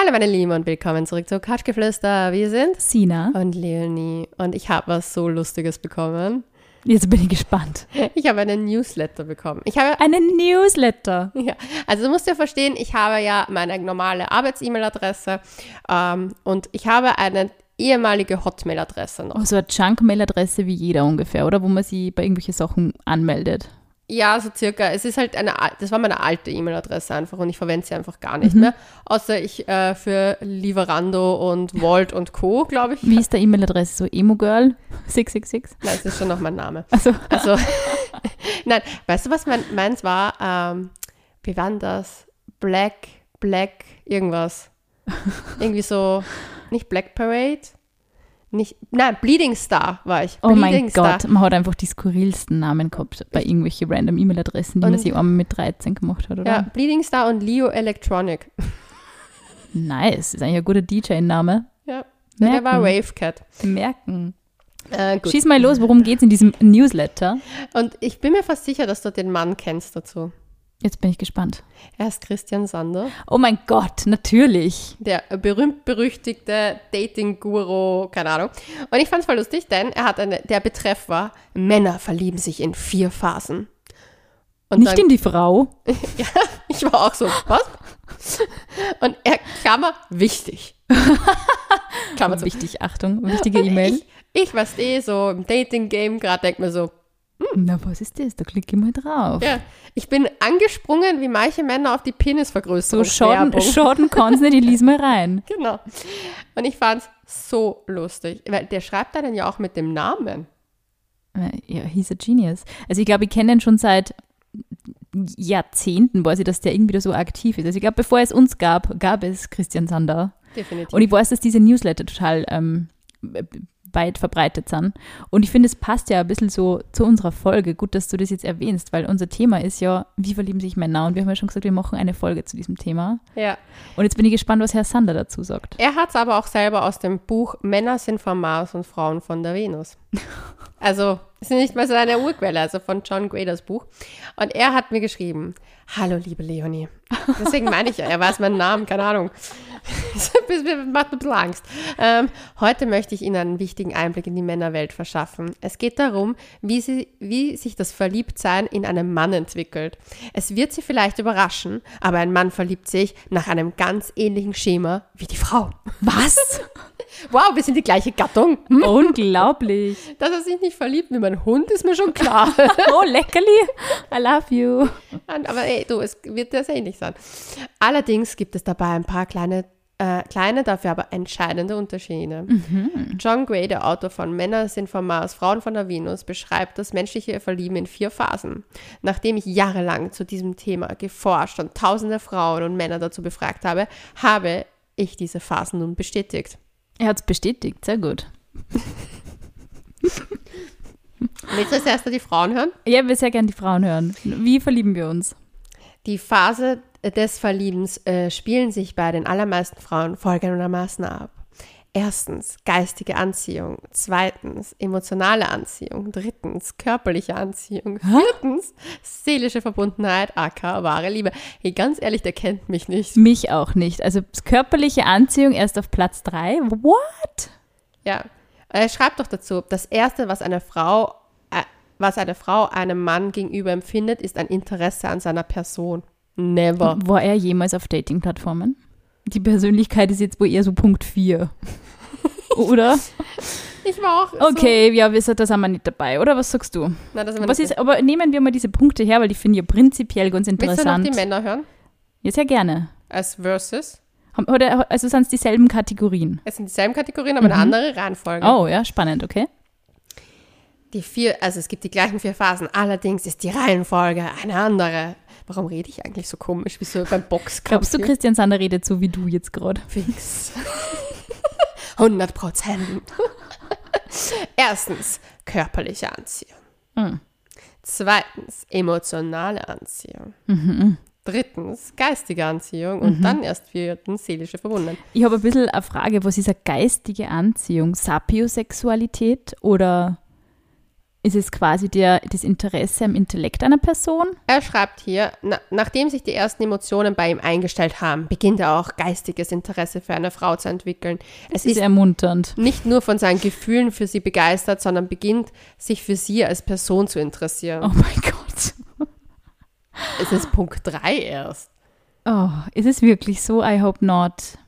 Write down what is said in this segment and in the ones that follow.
Hallo meine Lieben und willkommen zurück zu Couchgeflüster. Wir sind Sina. und Leonie und ich habe was so Lustiges bekommen. Jetzt bin ich gespannt. Ich habe einen Newsletter bekommen. Ich habe, Einen Newsletter. ja, also du musst ja verstehen, ich habe ja meine normale Arbeits-E-Mail-Adresse ähm, und ich habe eine ehemalige Hotmail-Adresse noch. Oh, so eine Junk-Mail-Adresse wie jeder ungefähr, oder? Wo man sie bei irgendwelchen Sachen anmeldet. Ja, so circa. Es ist halt eine, das war meine alte E-Mail-Adresse einfach und ich verwende sie einfach gar nicht mehr. Außer ich äh, für Lieferando und Volt und Co., glaube ich. Wie ist der E-Mail-Adresse? So Emo-Girl 666? Nein, das ist schon noch mein Name. Also, Also, nein, weißt du, was mein, meins war? Ähm, wie war denn das? Black, Black, irgendwas. Irgendwie so, nicht Black Parade, nicht, nein, Bleeding Star war ich. oh mein Bleeding Star. Gott, man hat einfach die skurrilsten Namen gehabt bei irgendwelchen random E-Mail-Adressen, die man Und- sich einmal mit 13 gemacht hat, oder? Ja, Bleeding Star und Leo Electronic. Nice, ist eigentlich ein guter DJ-Name. Ja, der war Merken. Wavecat. Merken. Äh. Schieß mal los, worum geht's in diesem Newsletter? Und ich bin mir fast sicher, dass du den Mann kennst dazu. Jetzt bin ich gespannt. Er ist Christian Sander, Oh mein Gott, natürlich. der berühmt-berüchtigte Dating-Guru, keine Ahnung. Und ich fand es voll lustig, denn er hat eine, der Betreff war, Männer verlieben sich in vier Phasen. Und Nicht in die Frau. ja, ich war auch so, was? Und er, Klammer, wichtig. Klammer zu. Wichtig, Achtung, wichtige E-Mail. Ich, ich was eh so im Dating-Game gerade denke mir so, Na, was ist das? Da klicke ich mal drauf. ja, ich bin angesprungen wie manche Männer auf die So Penisvergrößerung. schaden, schaden kann's nicht, ich lies mal rein. Genau. Und ich fand es so lustig, weil der schreibt einen ja auch mit dem Namen. Äh, Ja, he's a genius. Also ich glaube, ich kenne ihn schon seit Jahrzehnten, weiß ich, dass der irgendwie da so aktiv ist. Also ich glaube, bevor es uns gab, gab es Christian Sander. Definitiv. Und ich weiß, dass diese Newsletter total ähm, weit verbreitet sind. Und ich finde, es passt ja ein bisschen so zu unserer Folge. Gut, dass du das jetzt erwähnst, weil unser Thema ist ja, wie verlieben sich Männer? Und wir haben ja schon gesagt, wir machen eine Folge zu diesem Thema. ja. Und jetzt bin ich gespannt, was Herr Sander dazu sagt. Er hat es aber auch selber aus dem Buch Männer sind vom Mars und Frauen von der Venus. Also, es ist nicht mal seine Urquelle, also von John Graders Buch. Und er hat mir geschrieben, hallo liebe Leonie. Deswegen meine ich ja, er weiß meinen Namen, keine Ahnung. Das macht mir ein bisschen Angst. Ähm, heute möchte ich Ihnen einen wichtigen Einblick in die Männerwelt verschaffen. Es geht darum, wie, sie, wie sich das Verliebtsein in einen Mann entwickelt. Es wird Sie vielleicht überraschen, aber ein Mann verliebt sich nach einem ganz ähnlichen Schema wie die Frau. Was? Wow, wir sind die gleiche Gattung. Hm? Unglaublich. Dass er sich nicht verliebt wie mein Hund, ist mir schon klar. Oh, leckerli. I love you. Aber ey, du, es wird das ähnlich sein. Allerdings gibt es dabei ein paar kleine, äh, kleine, dafür aber entscheidende Unterschiede. John Gray, der Autor von Männer sind vom Mars, Frauen von der Venus, beschreibt das menschliche Verlieben in vier Phasen. Nachdem ich jahrelang zu diesem Thema geforscht und tausende Frauen und Männer dazu befragt habe, habe ich diese Phasen nun bestätigt. Er hat es bestätigt. Sehr gut. Willst du als erster die Frauen hören? Ja, wir sehr gerne die Frauen hören. Wie verlieben wir uns? Die Phase des Verliebens äh, spielen sich bei den allermeisten Frauen folgendermaßen ab. Erstens geistige Anziehung, zweitens emotionale Anziehung, drittens körperliche Anziehung, viertens seelische Verbundenheit, aka wahre Liebe. Hey, ganz ehrlich, der kennt mich nicht. Mich auch nicht. Also körperliche Anziehung erst auf Platz drei. What? Ja, er schreibt doch dazu, das erste, was eine Frau, äh, was eine Frau einem Mann gegenüber empfindet, ist ein Interesse an seiner Person. Never. War er jemals auf Dating-Plattformen? Die Persönlichkeit ist jetzt wohl eher so Punkt 4. Oder? Ich war auch. So, Okay, ja, wir sind, da sind wir nicht dabei, oder? Was sagst du? na, das sind wir Was nicht- ist, aber nehmen wir mal diese Punkte her, weil die finde ich ja prinzipiell ganz Willst du noch interessant. die Männer hören? Ja, sehr gerne. Als Versus. Oder, also sind es dieselben Kategorien? Es sind dieselben Kategorien, aber eine andere Reihenfolge. Oh, ja, spannend, okay. Die vier, also es gibt die gleichen vier Phasen, allerdings ist die Reihenfolge eine andere. Warum rede ich eigentlich so komisch, wie so beim Boxkampf? Glaubst du? Christian Sander redet so wie du jetzt gerade? Fix. 100 Prozent. Erstens, körperliche Anziehung. Hm. Zweitens, emotionale Anziehung. Mhm. Drittens, geistige Anziehung. Und dann erst viertens, seelische Verbundenheit. Ich habe ein bisschen eine Frage, was ist eine geistige Anziehung? Sapiosexualität oder ist es quasi der, das Interesse am Intellekt einer Person? Er schreibt hier, na, nachdem sich die ersten Emotionen bei ihm eingestellt haben, beginnt er auch geistiges Interesse für eine Frau zu entwickeln. Es ist, ist ermunternd. Nicht nur von seinen Gefühlen für sie begeistert, sondern beginnt sich für sie als Person zu interessieren. Oh mein Gott. Es ist Punkt 3 erst. Oh, ist es wirklich so? I hope not.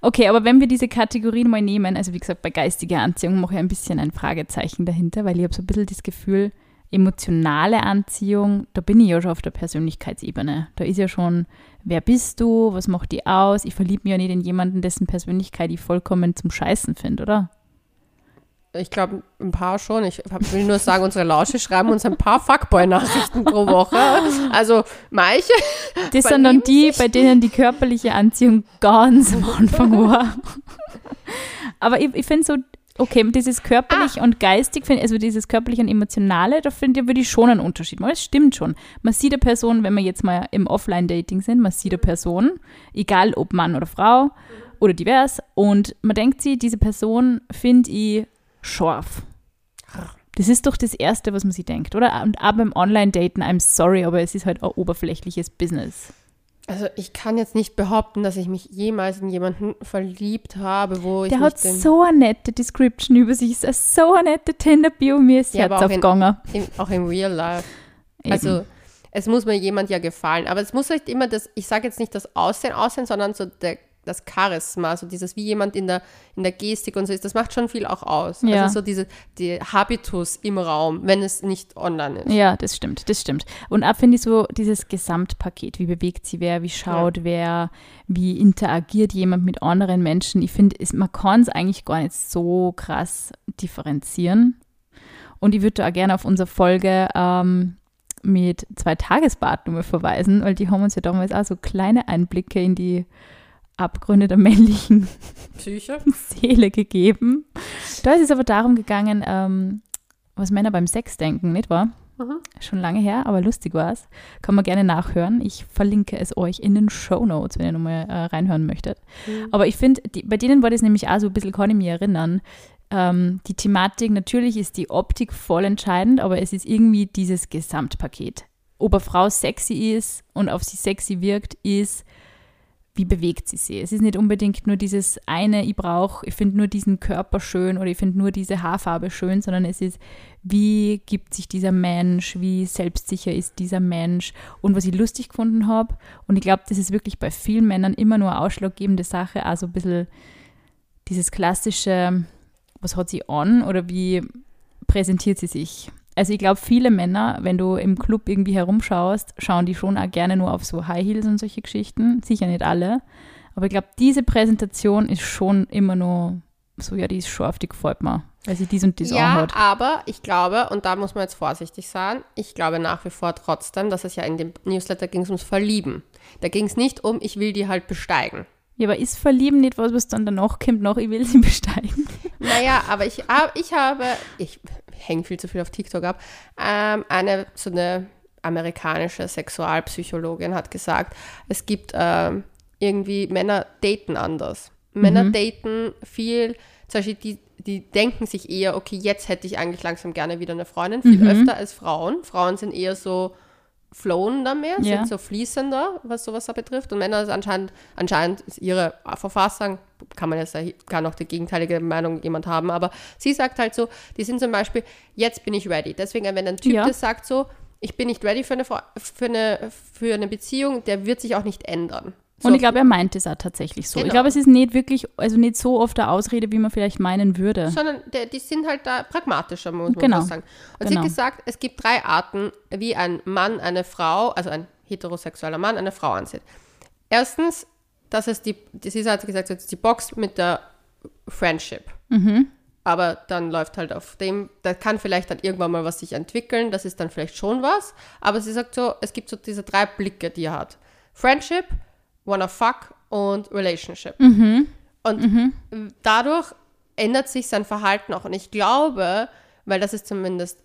Okay, aber wenn wir diese Kategorien mal nehmen, also wie gesagt, bei geistiger Anziehung mache ich ein bisschen ein Fragezeichen dahinter, weil ich habe so ein bisschen das Gefühl, emotionale Anziehung, da bin ich ja schon auf der Persönlichkeitsebene. Da ist ja schon, wer bist du, was macht die aus? Ich verliebe mich ja nicht in jemanden, dessen Persönlichkeit ich vollkommen zum Scheißen finde, oder? Ich glaube, ein paar schon. Ich will nur sagen, unsere Lausche schreiben uns ein paar Fuckboy-Nachrichten pro Woche. Also manche. Das sind dann die, bei denen die körperliche Anziehung ganz am Anfang war. Aber ich, ich finde so, okay, dieses körperlich ah. und geistig, also dieses körperlich und emotionale, da finde ich, würde ich schon einen Unterschied machen. Das stimmt schon. Man sieht eine Person, wenn wir jetzt mal im Offline-Dating sind, man sieht eine Person, egal ob Mann oder Frau oder divers, und man denkt sich, diese Person finde ich scharf. Das ist doch das Erste, was man sich denkt, oder? Und auch beim Online-Daten, I'm sorry, aber es ist halt ein oberflächliches Business. Also ich kann jetzt nicht behaupten, dass ich mich jemals in jemanden verliebt habe, wo ich Der hat so eine nette Description über sich, so eine nette Tinder-Bio, mir ist ja, Herz aufgegangen. In, in, auch im Real Life. Eben. Also es muss mir jemand ja gefallen, aber es muss nicht immer das, ich sage jetzt nicht das Aussehen aussehen, sondern so der das Charisma, so dieses, wie jemand in der, in der Gestik und so ist, das macht schon viel auch aus. Ja. Also so diese, die Habitus im Raum, wenn es nicht online ist. Ja, das stimmt, das stimmt. Und ab finde ich so dieses Gesamtpaket, wie bewegt sie wer, wie schaut ja. wer, wie interagiert jemand mit anderen Menschen. Ich finde, man kann es eigentlich gar nicht so krass differenzieren. Und ich würde da auch gerne auf unsere Folge ähm, mit zwei Tagesbad verweisen, weil die haben uns ja damals auch so kleine Einblicke in die Abgründe der männlichen Psyche. Seele gegeben. Da ist es aber darum gegangen, ähm, was Männer beim Sex denken, nicht wahr? Mhm. Schon lange her, aber lustig war es. Kann man gerne nachhören. Ich verlinke es euch in den Show Notes, wenn ihr nochmal äh, reinhören möchtet. Mhm. Aber ich finde, bei denen war das nämlich auch so ein bisschen, kann ich mich erinnern, ähm, die Thematik, natürlich ist die Optik voll entscheidend, aber es ist irgendwie dieses Gesamtpaket. Ob eine Frau sexy ist und auf sie sexy wirkt, ist wie bewegt sie sich. Es ist nicht unbedingt nur dieses eine, ich brauche, ich finde nur diesen Körper schön oder ich finde nur diese Haarfarbe schön, sondern es ist, wie gibt sich dieser Mensch, wie selbstsicher ist dieser Mensch und was ich lustig gefunden habe. Und ich glaube, das ist wirklich bei vielen Männern immer nur eine ausschlaggebende Sache, also ein bisschen dieses klassische, was hat sie an oder wie präsentiert sie sich. Also ich glaube, viele Männer, wenn du im Club irgendwie herumschaust, schauen die schon auch gerne nur auf so High Heels und solche Geschichten. Sicher nicht alle. Aber ich glaube, diese Präsentation ist schon immer nur so, ja, die ist scharf, die gefällt mir, weil sie dies und dies ja, anhat. Ja, aber ich glaube, und da muss man jetzt vorsichtig sein, ich glaube nach wie vor trotzdem, dass es ja in dem Newsletter ging ums Verlieben. Da ging es nicht um, ich will die halt besteigen. Ja, aber ist Verlieben nicht was, was dann danach kommt, noch, ich will sie besteigen? Naja, aber ich, ich habe, ich hänge viel zu viel auf TikTok ab, ähm, eine so eine amerikanische Sexualpsychologin hat gesagt, es gibt ähm, irgendwie Männer daten anders. Männer mhm. daten viel, zum Beispiel die, die denken sich eher, okay, jetzt hätte ich eigentlich langsam gerne wieder eine Freundin, viel mhm. öfter als Frauen. Frauen sind eher so, flowender mehr, ja. sind so fließender, was sowas da betrifft. Und Männer ist anscheinend, anscheinend ist ihre Verfassung, kann man jetzt, kann auch die gegenteilige Meinung jemand haben, aber sie sagt halt so, die sind zum Beispiel, jetzt bin ich ready. Deswegen, wenn ein Typ ja. das sagt so, ich bin nicht ready für eine, für, eine, für eine Beziehung, der wird sich auch nicht ändern. So. Und ich glaube, er meint es auch tatsächlich so. Genau. Ich glaube, es ist nicht wirklich, also nicht so oft eine Ausrede, wie man vielleicht meinen würde. Sondern der, die sind halt da pragmatischer, muss man genau. sagen. Und genau. sie hat gesagt, es gibt drei Arten, wie ein Mann eine Frau, also ein heterosexueller Mann eine Frau ansieht. Erstens, das ist die, sie hat gesagt, das ist die Box mit der Friendship. Mhm. Aber dann läuft halt auf dem, da kann vielleicht dann irgendwann mal was sich entwickeln, das ist dann vielleicht schon was. Aber sie sagt so, es gibt so diese drei Blicke, die er hat. Friendship, Wanna Fuck und Relationship. Mhm. Und mhm. dadurch ändert sich sein Verhalten auch. Und ich glaube, weil das ist zumindest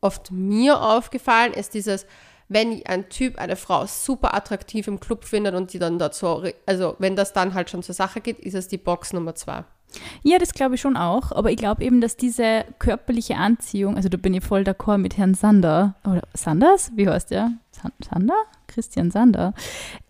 oft mir aufgefallen, ist dieses, wenn ein Typ eine Frau super attraktiv im Club findet und die dann dazu, also wenn das dann halt schon zur Sache geht, ist es die Box Nummer zwei. Ja, das glaube ich schon auch. Aber ich glaube eben, dass diese körperliche Anziehung, also da bin ich voll d'accord mit Herrn Sander, oder Sanders? Wie heißt der? Sander? Christian Sander.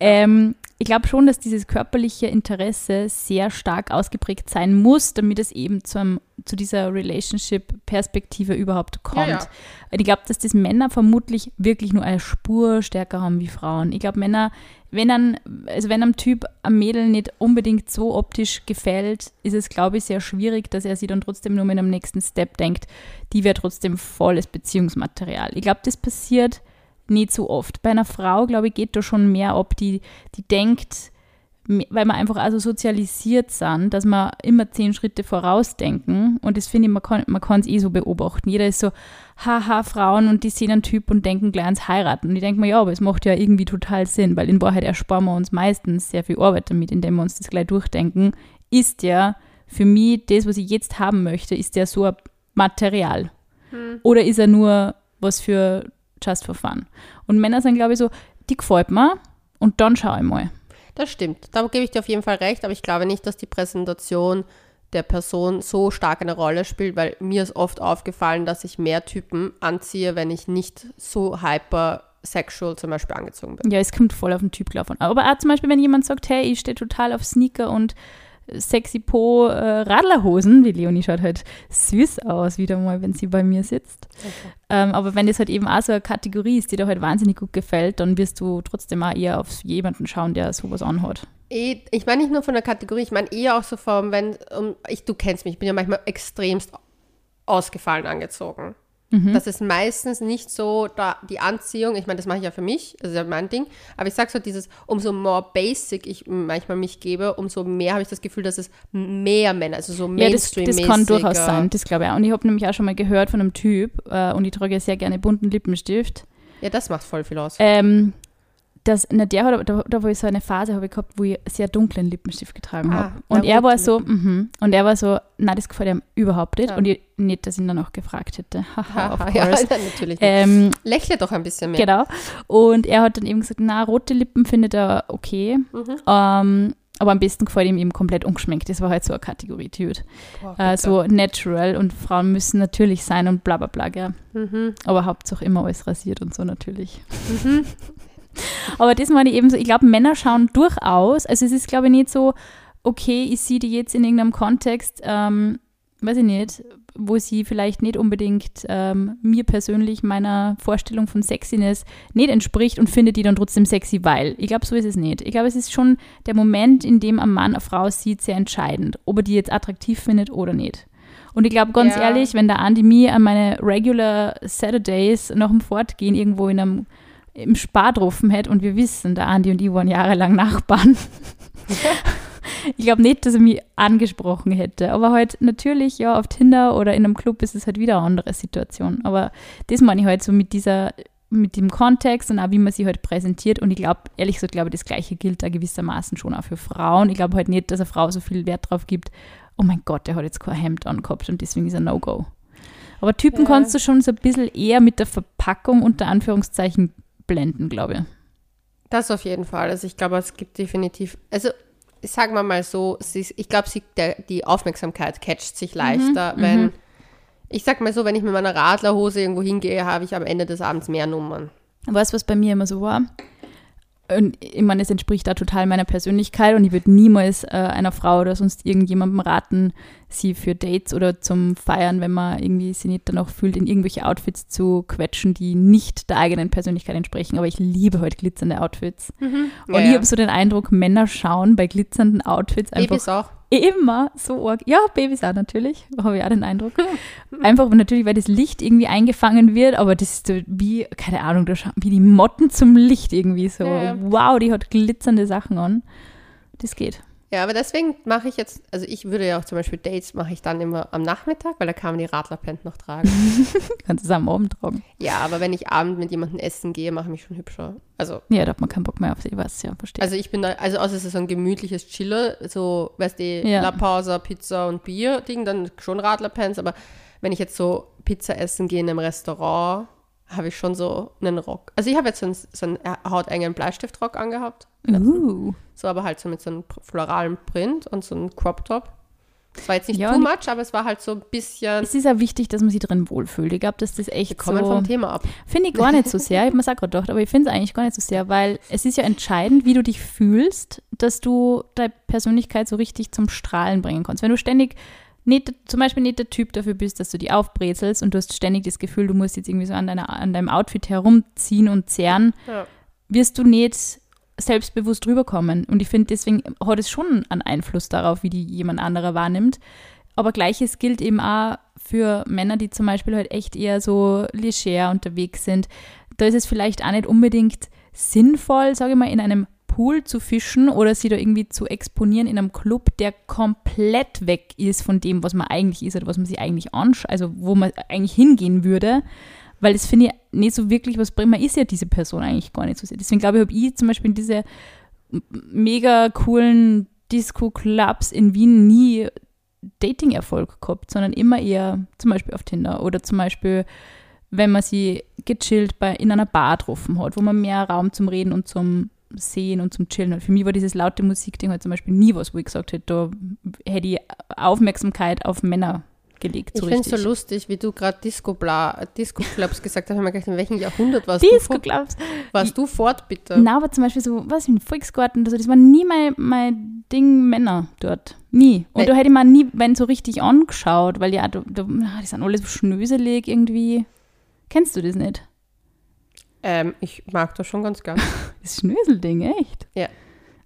Ähm, ich glaube schon, dass dieses körperliche Interesse sehr stark ausgeprägt sein muss, damit es eben zum, zu dieser Relationship-Perspektive überhaupt kommt. Ja, ja. Ich glaube, dass das Männer vermutlich wirklich nur eine Spur stärker haben wie Frauen. Ich glaube, Männer, wenn ein, also wenn einem Typ am Mädel nicht unbedingt so optisch gefällt, ist es, glaube ich, sehr schwierig, dass er sich dann trotzdem nur mit einem nächsten Step denkt, die wäre trotzdem volles Beziehungsmaterial. Ich glaube, das passiert nicht so oft. Bei einer Frau, glaube ich, geht da schon mehr ob die, die denkt, weil wir einfach also sozialisiert sind, dass wir immer zehn Schritte vorausdenken. Und das finde ich, man kann man es eh so beobachten. Jeder ist so, haha, Frauen und die sehen einen Typ und denken gleich ans Heiraten. Und ich denke mir, ja, aber es macht ja irgendwie total Sinn, weil in Wahrheit ersparen wir uns meistens sehr viel Arbeit damit, indem wir uns das gleich durchdenken. Ist ja für mich das, was ich jetzt haben möchte, ist der so ein Material? Hm. Oder ist er nur was für just for fun. Und Männer sind, glaube ich, so, die gefällt mir und dann schaue ich mal. Das stimmt. Da gebe ich dir auf jeden Fall recht, aber ich glaube nicht, dass die Präsentation der Person so stark eine Rolle spielt, weil mir ist oft aufgefallen, dass ich mehr Typen anziehe, wenn ich nicht so hyper sexual zum Beispiel angezogen bin. Ja, es kommt voll auf den Typ drauf an. Aber auch zum Beispiel, wenn jemand sagt, hey, ich stehe total auf Sneaker und sexy Po äh, Radlerhosen. Die Leonie schaut halt süß aus, wieder mal, wenn sie bei mir sitzt. Okay. Ähm, aber wenn das halt eben auch so eine Kategorie ist, die dir halt wahnsinnig gut gefällt, dann wirst du trotzdem auch eher auf jemanden schauen, der sowas anhat. Eh, ich meine nicht nur von der Kategorie, ich meine eher auch so vom, wenn, um, ich, du kennst mich, ich bin ja manchmal extremst ausgefallen angezogen. Mhm. Das ist meistens nicht so da, die Anziehung, ich meine, das mache ich ja für mich, das ist ja mein Ding, aber ich sage so dieses, umso more basic ich manchmal mich gebe, umso mehr habe ich das Gefühl, dass es mehr Männer, also so mainstream Ja, das, das kann durchaus sein, das glaube ich auch. Und ich habe nämlich auch schon mal gehört von einem Typ, äh, und ich trage ja sehr gerne bunten Lippenstift. Ja, das macht voll viel aus. Ähm, das, na, der hat, da, da war ich so eine Phase habe gehabt, wo ich sehr dunklen Lippenstift getragen ah, habe. Und er war so, mm und er war so, nein, das gefällt ihm überhaupt nicht. Ja. Und ich, nicht, dass ich ihn dann auch gefragt hätte. Haha, of ja, natürlich. Ähm, Lächle doch ein bisschen mehr. Genau. Und er hat dann eben gesagt, na, rote Lippen findet er okay. Mhm. Ähm, aber am besten gefällt ihm eben komplett ungeschminkt. Das war halt so eine Kategorie, Dude. äh, so natural und Frauen müssen natürlich sein und bla bla bla, gell. Mhm. Aber Hauptsache immer alles rasiert und so natürlich. Mhm. Aber das meine ich eben so, ich glaube, Männer schauen durchaus, also es ist, glaube ich, nicht so, okay, ich sehe die jetzt in irgendeinem Kontext, ähm, weiß ich nicht, wo sie vielleicht nicht unbedingt ähm, mir persönlich meiner Vorstellung von Sexiness nicht entspricht und finde die dann trotzdem sexy, weil. Ich glaube, so ist es nicht. Ich glaube, es ist schon der Moment, in dem ein Mann eine Frau sieht, sehr entscheidend, ob er die jetzt attraktiv findet oder nicht. Und ich glaube, ganz ja. ehrlich, wenn der Andy mir an meine regular Saturdays nach dem Fortgehen irgendwo in einem im Spar getroffen hätte und wir wissen, der Andi und ich waren jahrelang Nachbarn. ich glaube nicht, dass er mich angesprochen hätte. Aber halt natürlich, ja, auf Tinder oder in einem Club ist es halt wieder eine andere Situation. Aber das meine ich halt so mit dieser, mit dem Kontext und auch wie man sich halt präsentiert. Und ich glaube, ehrlich gesagt, glaube das Gleiche gilt da gewissermaßen schon auch für Frauen. Ich glaube halt nicht, dass eine Frau so viel Wert drauf gibt, oh mein Gott, der hat jetzt kein Hemd angehabt und deswegen ist er No-Go. Aber Typen ja. kannst du schon so ein bisschen eher mit der Verpackung unter Anführungszeichen blenden, glaube ich. Das auf jeden Fall. Also ich glaube, es gibt definitiv, also sagen wir mal so, ist, ich glaube, die Aufmerksamkeit catcht sich leichter, mhm, wenn, mhm. ich sag mal so, wenn ich mit meiner Radlerhose irgendwo hingehe, habe ich am Ende des Abends mehr Nummern. Weißt du, was bei mir immer so war? Und ich meine, es entspricht da total meiner Persönlichkeit und ich würde niemals äh, einer Frau oder sonst irgendjemandem raten, sie für Dates oder zum Feiern, wenn man irgendwie sie nicht dann auch fühlt, in irgendwelche Outfits zu quetschen, die nicht der eigenen Persönlichkeit entsprechen. Aber ich liebe heute glitzernde Outfits. Mhm. Und ja, ich habe so den Eindruck, Männer schauen bei glitzernden Outfits einfach. Immer so arg. Ja, Babys auch natürlich, habe ich auch den Eindruck. Einfach natürlich, weil das Licht irgendwie eingefangen wird, aber das ist so wie, keine Ahnung, wie die Motten zum Licht irgendwie so. Ja. Wow, die hat glitzernde Sachen an. Das geht. Ja, aber deswegen mache ich jetzt, also ich würde ja auch zum Beispiel Dates mache ich dann immer am Nachmittag, weil da kann man die Radlerpant noch tragen. Kannst du es am Abend tragen. Ja, aber wenn ich abend mit jemandem essen gehe, mache ich mich schon hübscher. Also. Ja, da hat man keinen Bock mehr auf sie, was ja, verstehe. Also ich bin da, also außer es ist so ein gemütliches Chiller, so, weißt du, ja. La Pausa, Pizza und Bier-Ding, dann schon Radlerpants, aber wenn ich jetzt so Pizza essen gehe in einem Restaurant, habe ich schon so einen Rock. Also ich habe jetzt so einen, so einen hautengen Bleistiftrock angehabt. Uh. So aber halt so mit so einem floralen Print und so einem Crop Top. Es war jetzt nicht Ja, too much, aber es war halt so ein bisschen. Es ist auch wichtig, dass man sich drin wohlfühlt. Ich glaube, dass das Wir echt kommen so... vom Thema ab. Finde ich gar nicht so sehr. Ich habe mir auch gerade gedacht, aber ich finde es eigentlich gar nicht so sehr, weil es ist ja entscheidend, wie du dich fühlst, dass du deine Persönlichkeit so richtig zum Strahlen bringen kannst. Wenn du ständig nicht, zum Beispiel nicht der Typ dafür bist, dass du die aufbrezelst und du hast ständig das Gefühl, du musst jetzt irgendwie so an, deiner, an deinem Outfit herumziehen und zerren, Ja. wirst du nicht selbstbewusst rüberkommen. Und ich finde, deswegen hat es schon einen Einfluss darauf, wie die jemand anderer wahrnimmt. Aber gleiches gilt eben auch für Männer, die zum Beispiel halt echt eher so leger unterwegs sind. Da ist es vielleicht auch nicht unbedingt sinnvoll, sage ich mal, in einem Pool zu fischen oder sie da irgendwie zu exponieren in einem Club, der komplett weg ist von dem, was man eigentlich ist oder was man sich eigentlich anschaut, also wo man eigentlich hingehen würde. Weil das finde ich nicht so wirklich was bringt. Man ist ja diese Person eigentlich gar nicht so sehr. Deswegen glaube ich, habe ich zum Beispiel in diese mega coolen Disco-Clubs in Wien nie Dating-Erfolg gehabt, sondern immer eher zum Beispiel auf Tinder oder zum Beispiel, wenn man sie gechillt bei, in einer Bar getroffen hat, wo man mehr Raum zum Reden und zum Sehen und zum Chillen hat. Für mich war dieses laute Musikding halt zum Beispiel nie was, wo ich gesagt hätte, da hätte ich Aufmerksamkeit auf Männer gelegt. Ich So finde es so lustig, wie du gerade Disco, Bla- Disco Clubs gesagt hast. Ich habe mir gedacht, in welchem Jahrhundert warst, du, Disco Clubs. warst du fort, bitte? Na, aber zum Beispiel so, was im Volksgarten, also das war nie mein, mein Ding Männer dort. Nie. Und Weil- da hätte ich mir nie, wenn so richtig angeschaut, weil ja, da, da, ah, die sind alle so schnöselig irgendwie. Kennst du das nicht? Ähm, ich mag das schon ganz gern. Das Schnöselding, echt? Ja.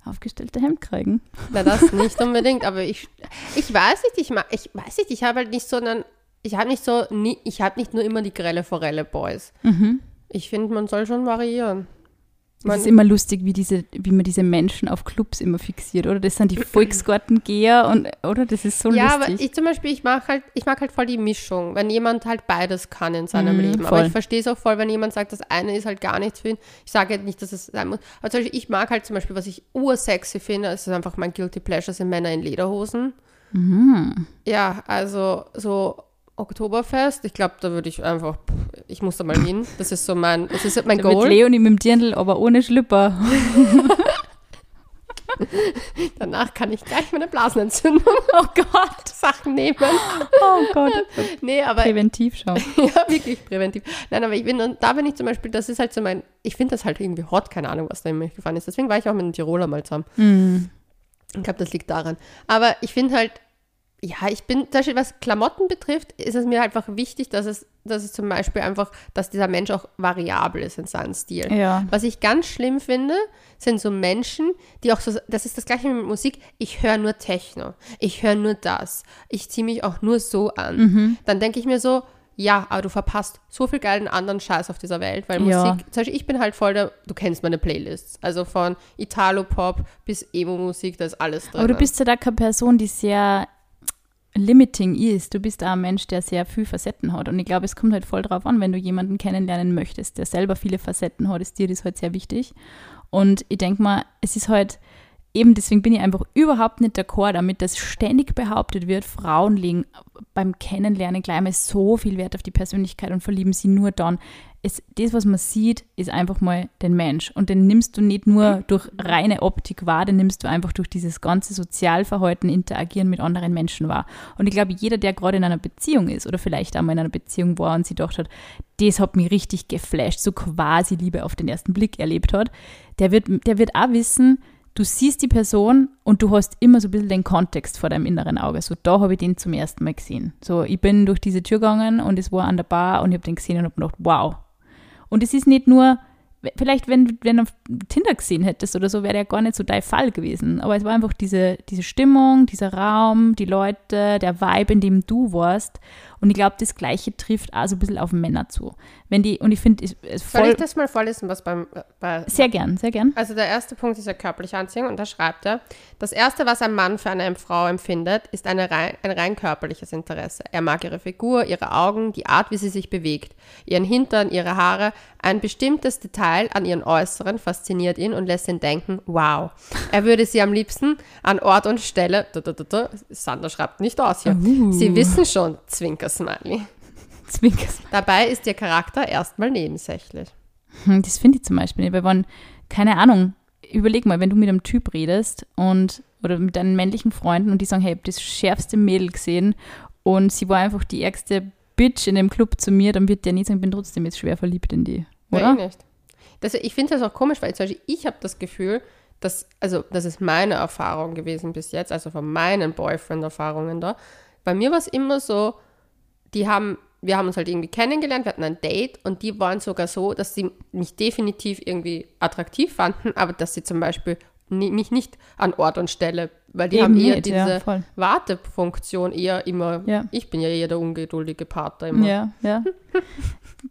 Aufgestellte Hemdkreigen. Na, das nicht unbedingt, aber ich, ich weiß nicht, ich mag, ich weiß nicht, ich habe halt nicht so einen, ich habe nicht so, nie, ich habe nicht nur immer die grelle Forelle Boys. Mhm. Ich finde, man soll schon variieren. Es Man, ist immer lustig, wie, diese, wie man diese Menschen auf Clubs immer fixiert, oder? Das sind die Volksgartengeher und, oder? Das ist so ja, aber lustig. ich zum Beispiel, ich mag halt, ich mag halt voll die Mischung, wenn jemand halt beides kann in seinem Mhm, Leben. Aber voll. ich verstehe es auch voll, wenn jemand sagt, das eine ist halt gar nichts für ihn. Ich sage halt nicht, dass es sein muss. Aber zum Beispiel, ich mag halt zum Beispiel, was ich ursexy finde, es ist einfach mein Guilty Pleasure, sind Männer in Lederhosen. mhm. Ja, also so Oktoberfest, ich glaube, da würde ich einfach, ich muss da mal hin. Das ist so mein, das ist mein Da mit Goal. Leonie mit dem Dirndl, aber ohne Schlüpper. Danach kann ich gleich meine Blasenentzündung Oh Gott. Sachen nehmen. Oh Gott. Nee, aber Präventivschau. ja, wirklich präventiv. Nein, aber ich bin, da bin ich zum Beispiel, das ist halt so mein, ich finde das halt irgendwie hot, keine Ahnung, was da in mich gefahren ist. Deswegen war ich auch mit einem Tiroler mal zusammen. Mhm. Ich glaube, das liegt daran. Aber ich finde halt, ja, ich bin, zum Beispiel, was Klamotten betrifft, ist es mir einfach wichtig, dass es, dass es zum Beispiel einfach, dass dieser Mensch auch variabel ist in seinem Stil. Ja. Was ich ganz schlimm finde, sind so Menschen, die auch so, das ist das gleiche mit Musik, ich höre nur Techno, ich höre nur das, ich ziehe mich auch nur so an. Mhm. Dann denke ich mir so, ja, aber du verpasst so viel geilen anderen Scheiß auf dieser Welt, weil Ja. Musik, zum Beispiel ich bin halt voll der, du kennst meine Playlists, also von Italo-Pop bis Emo-Musik, da ist alles drin. Aber du bist ja da keine Person, die sehr limiting ist. Du bist auch ein Mensch, der sehr viele Facetten hat. Und ich glaube, es kommt halt voll drauf an, wenn du jemanden kennenlernen möchtest, der selber viele Facetten hat, ist dir das halt sehr wichtig. Und ich denke mal, es ist halt eben, deswegen bin ich einfach überhaupt nicht d'accord damit, dass ständig behauptet wird, Frauen legen beim Kennenlernen gleich mal so viel Wert auf die Persönlichkeit und verlieben sie nur dann. Es, das, was man sieht, ist einfach mal den Mensch. Und den nimmst du nicht nur durch reine Optik wahr, den nimmst du einfach durch dieses ganze Sozialverhalten, Interagieren mit anderen Menschen wahr. Und ich glaube, jeder, der gerade in einer Beziehung ist oder vielleicht einmal in einer Beziehung war und sie gedacht hat, das hat mich richtig geflasht, so quasi Liebe auf den ersten Blick erlebt hat, der wird, der wird auch wissen, du siehst die Person und du hast immer so ein bisschen den Kontext vor deinem inneren Auge. So, da habe ich den zum ersten Mal gesehen. So, ich bin durch diese Tür gegangen und es war an der Bar und ich habe den gesehen und habe gedacht, wow. Und es ist nicht nur, vielleicht wenn, wenn du Tinder gesehen hättest oder so, wäre der gar nicht so dein Fall gewesen. Aber es war einfach diese, diese Stimmung, dieser Raum, die Leute, der Vibe, in dem du warst. Und ich glaube, das Gleiche trifft auch so ein bisschen auf Männer zu. Wenn die, und ich finde, Soll ich das mal vorlesen, was beim, bei, sehr gern, sehr gern. Also der erste Punkt ist ja körperliche Anziehung und da schreibt er, das erste, was ein Mann für eine Frau empfindet, ist eine rein, ein rein körperliches Interesse. Er mag ihre Figur, ihre Augen, die Art, wie sie sich bewegt, ihren Hintern, ihre Haare. Ein bestimmtes Detail an ihren Äußeren fasziniert ihn und lässt ihn denken, wow. Er würde sie am liebsten an Ort und Stelle, Sander schreibt nicht aus hier, Uh. sie wissen schon, Zwinker-Smiley. Zwinkers. Dabei ist ihr Charakter erstmal nebensächlich. Hm, Das finde ich zum Beispiel nicht, weil wenn, keine Ahnung, überleg mal, wenn du mit einem Typ redest und oder mit deinen männlichen Freunden und die sagen, hey, ich habe das schärfste Mädel gesehen und sie war einfach die ärgste Bitch in dem Club zu mir, dann wird der nicht sagen, ich bin trotzdem jetzt schwer verliebt in die. Oder? Nein, nicht. Das, ich finde das auch komisch, weil zum Beispiel ich habe das Gefühl, dass, also das ist meine Erfahrung gewesen bis jetzt, also von meinen Boyfriend-Erfahrungen da. Bei mir war es immer so, die haben, wir haben uns halt irgendwie kennengelernt, wir hatten ein Date und die waren sogar so, dass sie mich definitiv irgendwie attraktiv fanden, aber dass sie zum Beispiel mich nicht an Ort und Stelle, weil die Eben haben eher nicht, ja, diese voll. Wartefunktion eher immer, Ja. ich bin ja eher der ungeduldige Partner immer. Ja, ja.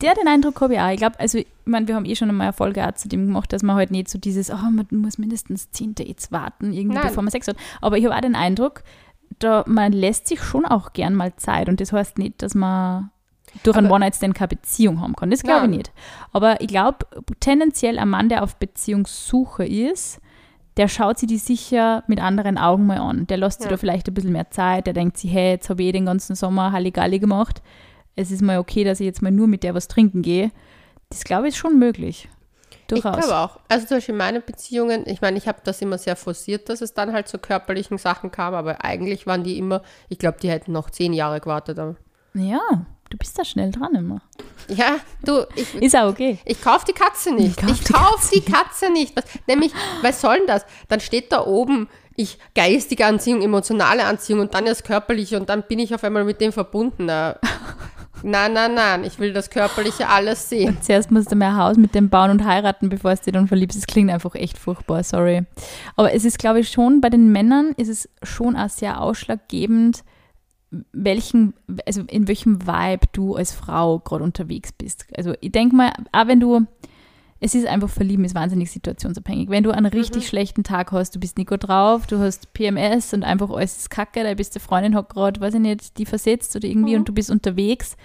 Der den Eindruck habe ich auch. Ich glaube, also, ich meine, wir haben eh schon einmal eine Folge auch zu dem gemacht, dass man halt nicht so dieses, oh, man muss mindestens zehn Dates warten, irgendwie, Nein. bevor man Sex hat. Aber ich habe auch den Eindruck, da, man lässt sich schon auch gern mal Zeit. Und das heißt nicht, dass man durch einen Aber- One-Night-Stand keine Beziehung haben kann. Das glaube ich nicht. Aber ich glaube, tendenziell ein Mann, der auf Beziehungssuche ist, der schaut sich die sicher mit anderen Augen mal an. Der lässt sich Ja. da vielleicht ein bisschen mehr Zeit. Der denkt sich, hey, jetzt habe ich eh den ganzen Sommer Halligalli gemacht. Es ist mal okay, dass ich jetzt mal nur mit der was trinken gehe. Das glaube ich ist schon möglich. Durchaus. Ich glaube auch. Also zum Beispiel meine Beziehungen, ich meine, ich habe das immer sehr forciert, dass es dann halt zu körperlichen Sachen kam, aber eigentlich waren die immer, ich glaube, die hätten noch zehn Jahre gewartet. Aber. Ja, du bist da schnell dran immer. Ja, du, ich, Ist auch okay. ich kaufe die Katze nicht. Kauf Ich die kaufe die Katze nicht. Was, nämlich, was soll denn das? Dann steht da oben, ich geistige Anziehung, emotionale Anziehung und dann erst körperliche und dann bin ich auf einmal mit dem verbunden. Nein, nein, nein, ich will das Körperliche alles sehen. Zuerst musst du mehr Haus mit dem bauen und heiraten, bevor es dir dann verliebst. Das klingt einfach echt furchtbar, sorry. Aber es ist, glaube ich, schon, bei den Männern ist es schon auch sehr ausschlaggebend, welchen, also in welchem Vibe du als Frau gerade unterwegs bist. Also ich denke mal, auch wenn du, es ist einfach verlieben, ist wahnsinnig situationsabhängig. Wenn du einen richtig schlechten Tag hast, du bist nicht gut drauf, du hast PMS und einfach alles ist kacke, deine beste Freundin hat gerade, weiß ich nicht, die versetzt oder irgendwie und du bist unterwegs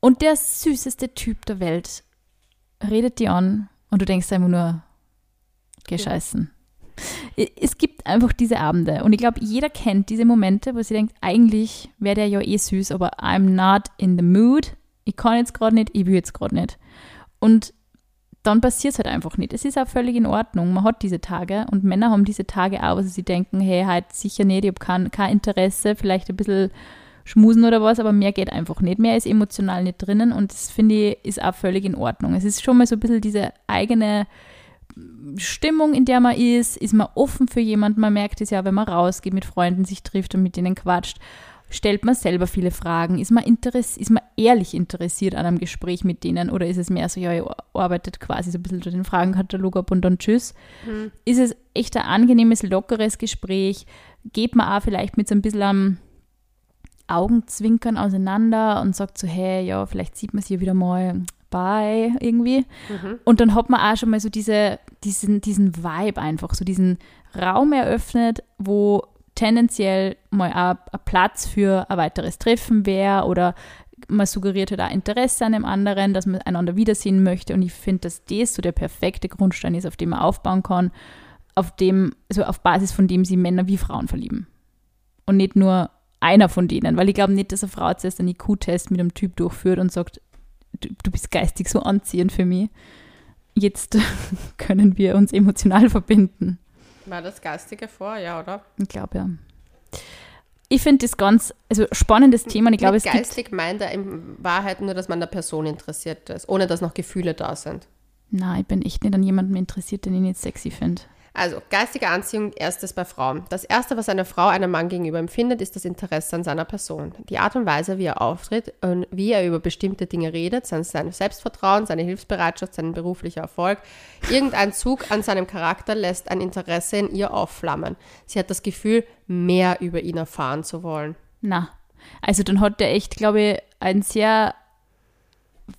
und der süßeste Typ der Welt redet die an und du denkst einfach nur, gescheißen. Es gibt einfach diese Abende und ich glaube, jeder kennt diese Momente, wo sie denkt, eigentlich wäre der ja eh süß, aber I'm not in the mood. Ich kann jetzt gerade nicht, ich will jetzt gerade nicht. Und dann passiert es halt einfach nicht. Es ist auch völlig in Ordnung. Man hat diese Tage und Männer haben diese Tage auch, wo sie denken, hey, halt sicher nicht, ich habe kein, kein Interesse, vielleicht ein bisschen schmusen oder was, aber mehr geht einfach nicht. Mehr ist emotional nicht drinnen und das finde ich ist auch völlig in Ordnung. Es ist schon mal so ein bisschen diese eigene Stimmung, in der man ist, ist man offen für jemanden, man merkt es ja, wenn man rausgeht, mit Freunden sich trifft und mit denen quatscht, stellt man selber viele Fragen, ist man, interess ist man ehrlich interessiert an einem Gespräch mit denen oder ist es mehr so, ja, ihr arbeitet quasi so ein bisschen durch den Fragenkatalog ab und dann tschüss. Ist es echt ein angenehmes, lockeres Gespräch, geht man auch vielleicht mit so ein bisschen am Augenzwinkern auseinander und sagt so, hey, ja, vielleicht sieht man sich ja wieder mal, bye, irgendwie. Und dann hat man auch schon mal so diese, diesen, diesen Vibe einfach, so diesen Raum eröffnet, wo tendenziell mal ein Platz für ein weiteres Treffen wäre oder man suggeriert halt auch Interesse an dem anderen, dass man einander wiedersehen möchte. Und ich finde, dass das so der perfekte Grundstein ist, auf dem man aufbauen kann, auf dem, also auf Basis von dem sie Männer wie Frauen verlieben. Und nicht nur einer von denen, weil ich glaube nicht, dass eine Frau zuerst einen IQ-Test mit einem Typ durchführt und sagt, du, du bist geistig so anziehend für mich. Jetzt können wir uns emotional verbinden. War das Geistige vor, ja, oder? Ich glaube ja. Ich finde das ganz, also spannendes Thema. Und ich glaube, es gibt geistig meint er in Wahrheit nur, dass man der Person interessiert ist, ohne dass noch Gefühle da sind. Nein, ich bin echt nicht an jemanden interessiert, den ich nicht sexy finde. Also, geistige Anziehung, erstes bei Frauen. Das erste, was eine Frau einem Mann gegenüber empfindet, ist das Interesse an seiner Person. Die Art und Weise, wie er auftritt und wie er über bestimmte Dinge redet, sein, Selbstvertrauen, seine Hilfsbereitschaft, sein beruflicher Erfolg, irgendein Zug an seinem Charakter lässt ein Interesse in ihr aufflammen. Sie hat das Gefühl, mehr über ihn erfahren zu wollen. Na, also dann hat der echt, glaube ich, ein sehr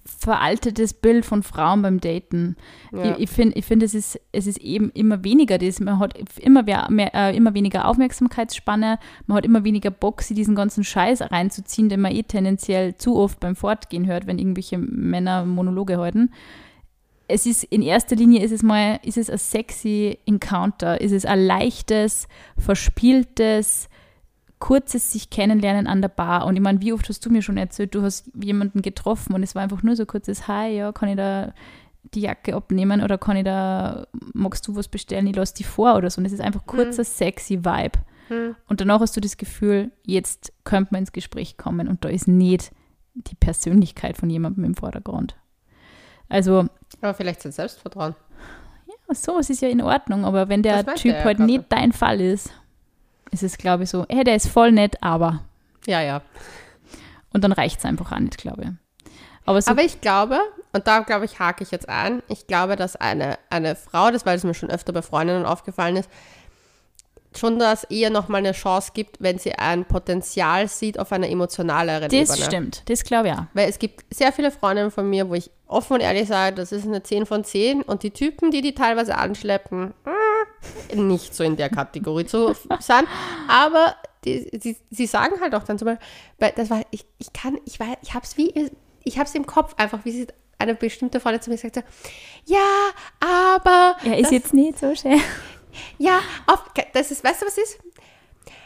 veraltetes Bild von Frauen beim Daten. Ja. Ich, ich finde, ich find, es, ist, es ist eben immer weniger das. Man hat immer, mehr, mehr, äh, immer weniger Aufmerksamkeitsspanne, man hat immer weniger Bock, sich diesen ganzen Scheiß reinzuziehen, den man eh tendenziell zu oft beim Fortgehen hört, wenn irgendwelche Männer Monologe halten. Es ist in erster Linie ist es mal, ist es ein sexy Encounter, ist es ein leichtes, verspieltes, kurzes sich kennenlernen an der Bar. Und ich meine, wie oft hast du mir schon erzählt, du hast jemanden getroffen und es war einfach nur so kurzes Hi, ja, kann ich da die Jacke abnehmen oder kann ich da, magst du was bestellen, ich lasse die vor oder so. Und es ist einfach kurzer, sexy Vibe. Hm. Und danach hast du das Gefühl, jetzt könnte man ins Gespräch kommen und da ist nicht die Persönlichkeit von jemandem im Vordergrund. Also, Aber vielleicht sein Selbstvertrauen. ja, sowas ist ja in Ordnung, aber wenn der Typ ja halt nicht dein Fall ist, ist es, glaube ich, so, hey, der ist voll nett, aber. Ja, ja. Und dann reicht es einfach auch nicht, glaube ich. Aber so, Aber ich glaube, und da glaube ich, hake ich jetzt ein, ich glaube, dass eine, eine Frau, das weil es mir schon öfter bei Freundinnen aufgefallen ist, schon das eher nochmal eine Chance gibt, wenn sie ein Potenzial sieht auf einer emotionaleren das Ebene. stimmt, das glaube ich auch. Weil es gibt sehr viele Freundinnen von mir, wo ich offen und ehrlich sage, das ist eine 10 von 10 und die Typen, die die teilweise anschleppen, äh, nicht so in der Kategorie zu sein. Aber die, sie, sie sagen halt auch dann zum Beispiel, das war, ich, ich kann, ich weiß, ich hab's wie, ich hab's im Kopf einfach, wie sie eine bestimmte Freundin zu mir gesagt hat, ja, aber Ja, ist das, jetzt nicht so schön. ja, auf, das ist, weißt du, was ist?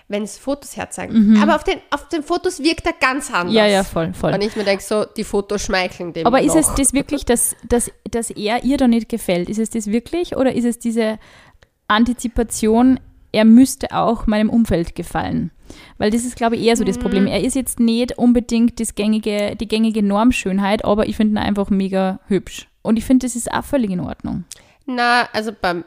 Wenn es Fotos herzeigen. Aber auf den, auf den Fotos wirkt er ganz anders. Mhm. Ja, ja, voll, voll. Und ich mir denke so, die Fotos schmeicheln dem Aber ist es noch. das wirklich, dass, dass, dass er ihr da nicht gefällt? Ist es das wirklich oder ist es diese Antizipation, er müsste auch meinem Umfeld gefallen? Weil das ist, glaube ich, eher so das Problem. Er ist jetzt nicht unbedingt das gängige, die gängige Normschönheit, aber ich finde ihn einfach mega hübsch. Und ich finde, das ist auch völlig in Ordnung. Na, also beim,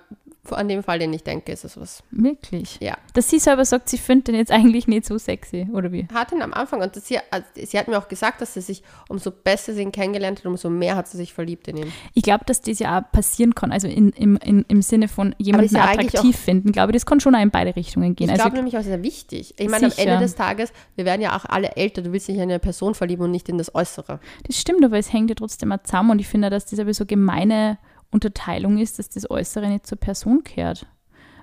an dem Fall, den ich denke, ist es was. Wirklich. Ja. Dass sie selber sagt, sie findet den jetzt eigentlich nicht so sexy, oder wie? Hat ihn am Anfang und das sie, also sie hat mir auch gesagt, dass sie sich, umso besser sie ihn kennengelernt hat, umso mehr hat sie sich verliebt in ihn. Ich glaube, dass das ja auch passieren kann. Also in, im, in, im Sinne von jemanden ja attraktiv finden, glaube ich, das kann schon auch in beide Richtungen gehen. Ich Also glaube nämlich auch sehr wichtig. Ich meine, am. Ende des Tages, wir werden ja auch alle älter, du willst dich in eine Person verlieben und nicht in das Äußere. Das stimmt, aber es hängt ja trotzdem auch zusammen und ich finde, dass das aber so gemeine Unterteilung ist, dass das Äußere nicht zur Person kehrt.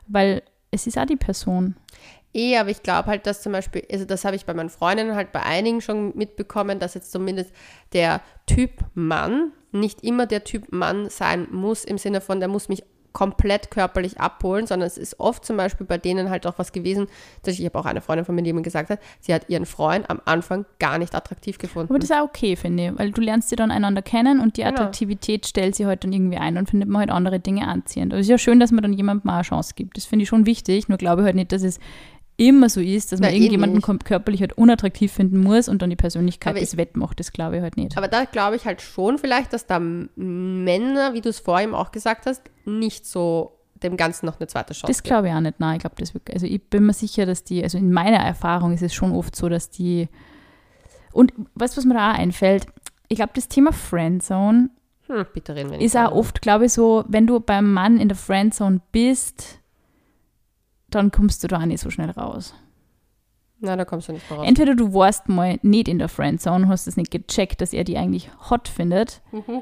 Weil es ist auch die Person. Eh, aber ich glaube halt, dass zum Beispiel, also das habe ich bei meinen Freundinnen halt bei einigen schon mitbekommen, dass jetzt zumindest der Typ Mann nicht immer der Typ Mann sein muss, im Sinne von, der muss mich komplett körperlich abholen, sondern es ist oft zum Beispiel bei denen halt auch was gewesen, dass ich habe auch eine Freundin von mir, die mir gesagt hat, sie hat ihren Freund am Anfang gar nicht attraktiv gefunden. Aber das ist auch okay, finde ich, weil du lernst sie dann einander kennen und die Genau. Attraktivität stellt sie halt dann irgendwie ein und findet man halt andere Dinge anziehend. Also es ist ja schön, dass man dann jemandem mal eine Chance gibt. Das finde ich schon wichtig, nur glaube ich halt nicht, dass es immer so ist, dass man Na, eh irgendjemanden nicht. körperlich halt unattraktiv finden muss und dann die Persönlichkeit Aber das ich- wettmacht. Das glaube ich halt nicht. Aber da glaube ich halt schon vielleicht, dass da Männer, wie du es vorhin auch gesagt hast, nicht so dem Ganzen noch eine zweite Chance Das glaube ich auch nicht. Nein, ich glaube das wirklich. Also ich bin mir sicher, dass die, also in meiner Erfahrung ist es schon oft so, dass die und du, was mir da auch einfällt? Ich glaube, das Thema Friendzone Hm, bitte reden wir nicht. ist auch oft, glaube ich, so, wenn du beim Mann in der Friendzone bist, dann kommst du da auch nicht so schnell raus. Na, da kommst du nicht raus. Entweder du warst mal nicht in der Friendzone, hast es nicht gecheckt, dass er die eigentlich hot findet, Mhm.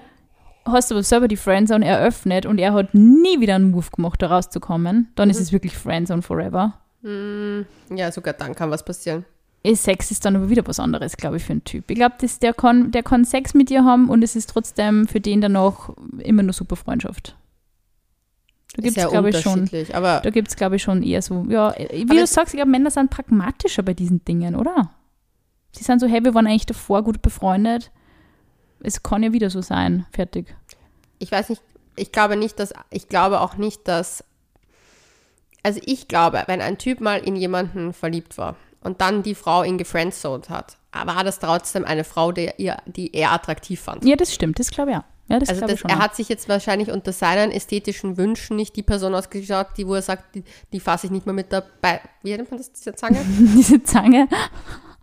hast aber selber die Friendzone eröffnet und er hat nie wieder einen Move gemacht, da rauszukommen, dann ist es wirklich Friendzone forever. Hm, ja, sogar dann kann was passieren. Eh, Sex ist dann aber wieder was anderes, glaube ich, für einen Typ. Ich glaube, der kann, der kann Sex mit dir haben und es ist trotzdem für den danach immer nur super Freundschaft. Da gibt es, ja glaube ich, schon. Aber Da gibt es, glaube ich, schon eher so, ja, wie du sagst, ich glaube, Männer sind pragmatischer bei diesen Dingen, oder? Sie sind so, hey, wir waren eigentlich davor gut befreundet. Es kann ja wieder so sein. Fertig. ich weiß nicht, ich glaube nicht, dass, ich glaube auch nicht, dass, also ich glaube, wenn ein Typ mal in jemanden verliebt war und dann die Frau ihn gefriendzoned hat, war das trotzdem eine Frau, die, ihr, die er attraktiv fand. Ja, das stimmt, das glaube ich auch. Ja, das Also das, er hat sich jetzt wahrscheinlich unter seinen ästhetischen Wünschen nicht die Person ausgeschaut, die, wo er sagt, die, die fasse ich nicht mehr mit der, Be wie nennt man das, diese Zange? Diese Zange,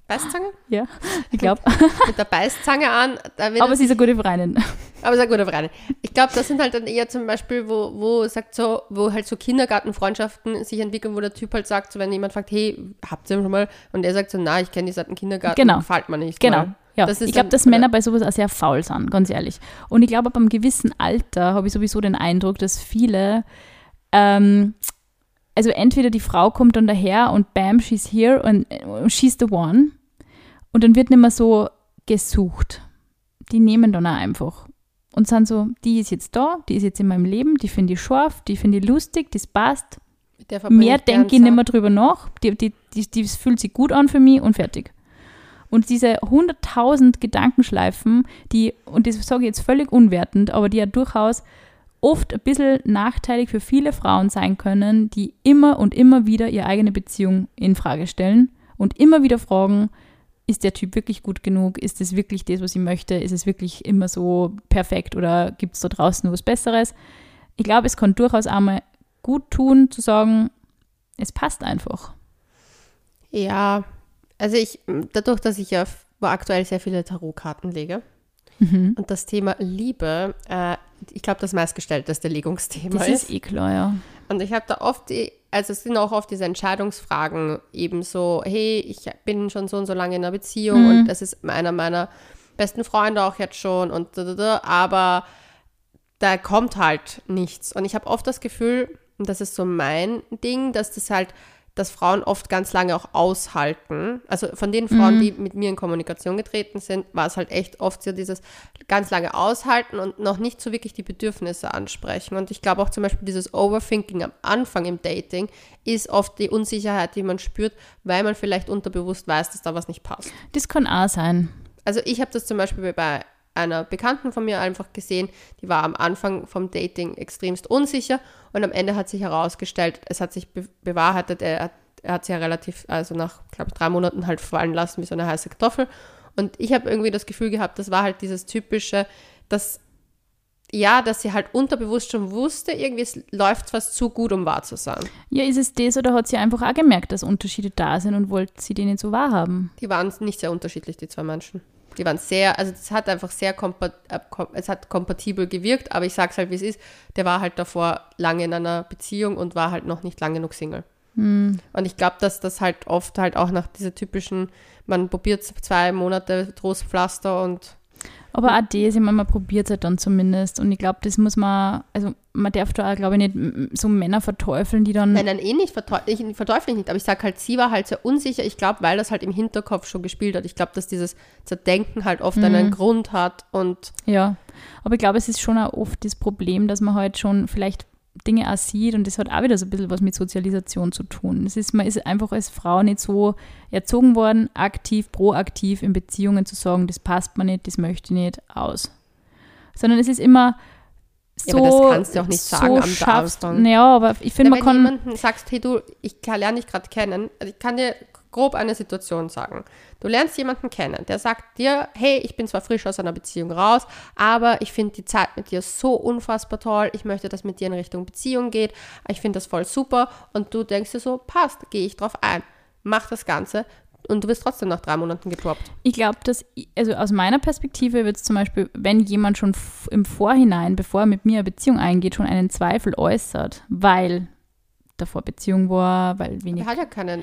Beißzange? ja, ich glaube. Mit der Beißzange an. Aber er sie ist eine gute Freundin. Aber sehr guter Verein. Ich glaube, das sind halt dann eher zum Beispiel, wo, wo sagt so, wo halt so Kindergartenfreundschaften sich entwickeln, wo der Typ halt sagt, so wenn jemand fragt, hey, habt ihr schon mal? Und er sagt so, na, ich kenne die seit dem Kindergarten, Genau. gefällt mir nicht. Genau. Mal. Ja, ich glaube, dass Männer bei sowas auch sehr faul sind, ganz ehrlich. Und ich glaube, ab einem gewissen Alter habe ich sowieso den Eindruck, dass viele, ähm, also entweder die Frau kommt dann daher und bam, she's here und und she's the one. Und dann wird nicht mehr so gesucht. Die nehmen dann auch einfach. Und sind so, die ist jetzt da, die ist jetzt in meinem Leben, die finde ich scharf, die finde ich lustig, das passt. Mehr denke ich nicht mehr drüber nach. Die, die, die, die fühlt sich gut an für mich und fertig. Und diese 100.000 Gedankenschleifen, die, und das sage ich jetzt völlig unwertend, aber die ja durchaus oft ein bisschen nachteilig für viele Frauen sein können, die immer und immer wieder ihre eigene Beziehung in Frage stellen und immer wieder fragen, ist der Typ wirklich gut genug? Ist es wirklich das, was ich möchte? Ist es wirklich immer so perfekt oder gibt es da draußen was Besseres? Ich glaube, es kann durchaus einmal gut tun, zu sagen, es passt einfach. Ja, also ich, dadurch, dass ich ja aktuell sehr viele Tarotkarten lege Mhm. und das Thema Liebe, äh, ich glaube, das meistgestellteste Legungsthema Das ist eh klar, ja. Und ich habe da oft, die, also es sind auch oft diese Entscheidungsfragen, eben so, hey, ich bin schon so und so lange in einer Beziehung Mhm. und das ist einer meiner besten Freunde auch jetzt schon und da, da, da, aber da kommt halt nichts. Und ich habe oft das Gefühl, und das ist so mein Ding, dass das halt, dass Frauen oft ganz lange auch aushalten. Also von den Frauen, Mhm. die mit mir in Kommunikation getreten sind, war es halt echt oft so dieses ganz lange aushalten und noch nicht so wirklich die Bedürfnisse ansprechen. Und ich glaube auch zum Beispiel dieses Overthinking am Anfang im Dating ist oft die Unsicherheit, die man spürt, weil man vielleicht unterbewusst weiß, dass da was nicht passt. Das kann auch sein. Also ich habe das zum Beispiel bei einer Bekannten von mir einfach gesehen, die war am Anfang vom Dating extremst unsicher und am Ende hat sich herausgestellt, es hat sich be bewahrheitet, er hat, er hat sie ja relativ, also nach, glaube ich, drei Monaten halt fallen lassen wie so eine heiße Kartoffel. Und ich habe irgendwie das Gefühl gehabt, das war halt dieses typische, dass ja, dass sie halt unterbewusst schon wusste, irgendwie es läuft was zu gut, um wahr zu sein. Ja, ist es das oder hat sie einfach auch gemerkt, dass Unterschiede da sind und wollte sie nicht so wahrhaben? Die waren nicht sehr unterschiedlich, die zwei Menschen. Die waren sehr, also es hat einfach sehr äh, es hat kompatibel gewirkt, aber ich sag's halt, wie es ist. Der war halt davor lange in einer Beziehung und war halt noch nicht lang genug Single. Hm. Und ich glaube, dass das halt oft halt auch nach dieser typischen, man probiert zwei Monate Trostpflaster und Aber auch das, ich meine, man probiert es halt dann zumindest. Und ich glaube, das muss man, also man darf da auch, glaube ich, nicht so Männer verteufeln, die dann. Nein, nein, eh nicht, verteu ich verteufle ich nicht, aber ich sage halt, sie war halt sehr unsicher. Ich glaube, weil das halt im Hinterkopf schon gespielt hat. Ich glaube, dass dieses Zerdenken halt oft einen Grund hat und Ja, aber ich glaube, es ist schon auch oft das Problem, dass man halt schon vielleicht Dinge auch sieht und das hat auch wieder so ein bisschen was mit Sozialisation zu tun. Es ist, man ist einfach als Frau nicht so erzogen worden, aktiv, proaktiv in Beziehungen zu sagen, das passt mir nicht, das möchte ich nicht, aus. Sondern es ist immer Ja, so. aber das kannst du auch nicht so sagen am schaffst, Anfang. Ja, aber ich finde, man wenn kann. jemanden sagst, hey du, ich lerne dich gerade kennen, also ich kann dir grob eine Situation sagen. Du lernst jemanden kennen, der sagt dir, hey, ich bin zwar frisch aus einer Beziehung raus, aber ich finde die Zeit mit dir so unfassbar toll, ich möchte, dass mit dir in Richtung Beziehung geht, ich finde das voll super. Und du denkst dir so, passt, gehe ich drauf ein, mach das Ganze. Und du wirst trotzdem nach drei Monaten gedroppt. Ich glaube, dass, i- also aus meiner Perspektive wird es zum Beispiel, wenn jemand schon im Vorhinein, bevor er mit mir eine Beziehung eingeht, schon einen Zweifel äußert, weil davor Beziehung war, weil wenig. Er hat ja keinen,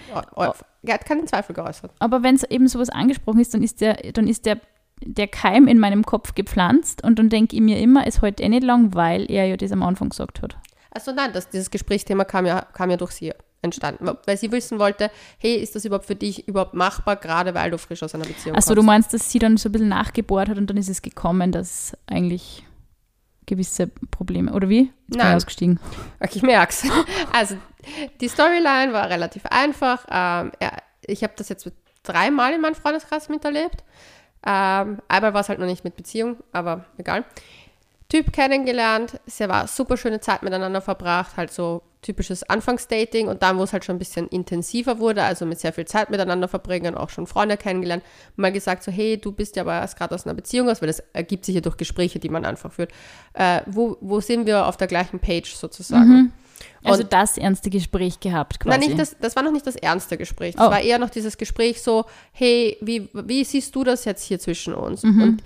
er hat keinen Zweifel geäußert. Aber wenn es eben sowas angesprochen ist, dann ist der, dann ist der, der Keim in meinem Kopf gepflanzt und dann denke ich mir immer, es hält eh nicht lang, weil er ja das am Anfang gesagt hat. Also nein, das, dieses Gesprächsthema kam ja, kam ja durch sie entstanden, weil sie wissen wollte, hey, ist das überhaupt für dich überhaupt machbar, gerade weil du frisch aus einer Beziehung Achso, du kommst. meinst, dass sie dann so ein bisschen nachgebohrt hat und dann ist es gekommen, dass eigentlich gewisse Probleme, oder wie? Jetzt bin ich Nein. ausgestiegen. Okay, ich merk's. Also, die Storyline war relativ einfach. Ähm, er, ich habe das jetzt dreimal in meinem Freundeskreis miterlebt. Ähm, einmal war es halt noch nicht mit Beziehung, aber egal. Typ kennengelernt, es war super schöne Zeit miteinander verbracht, halt so typisches Anfangsdating und dann, wo es halt schon ein bisschen intensiver wurde, also mit sehr viel Zeit miteinander verbringen, auch schon Freunde kennengelernt, mal gesagt so, hey, du bist ja aber erst gerade aus einer Beziehung aus, weil das ergibt sich ja durch Gespräche, die man einfach führt. Äh, wo, wo sind wir auf der gleichen Page sozusagen? Also Und- das ernste Gespräch gehabt quasi. Nein, nicht das, das war noch nicht das ernste Gespräch. Das Oh. war eher noch dieses Gespräch so, hey, wie, wie siehst du das jetzt hier zwischen uns? Mhm. Und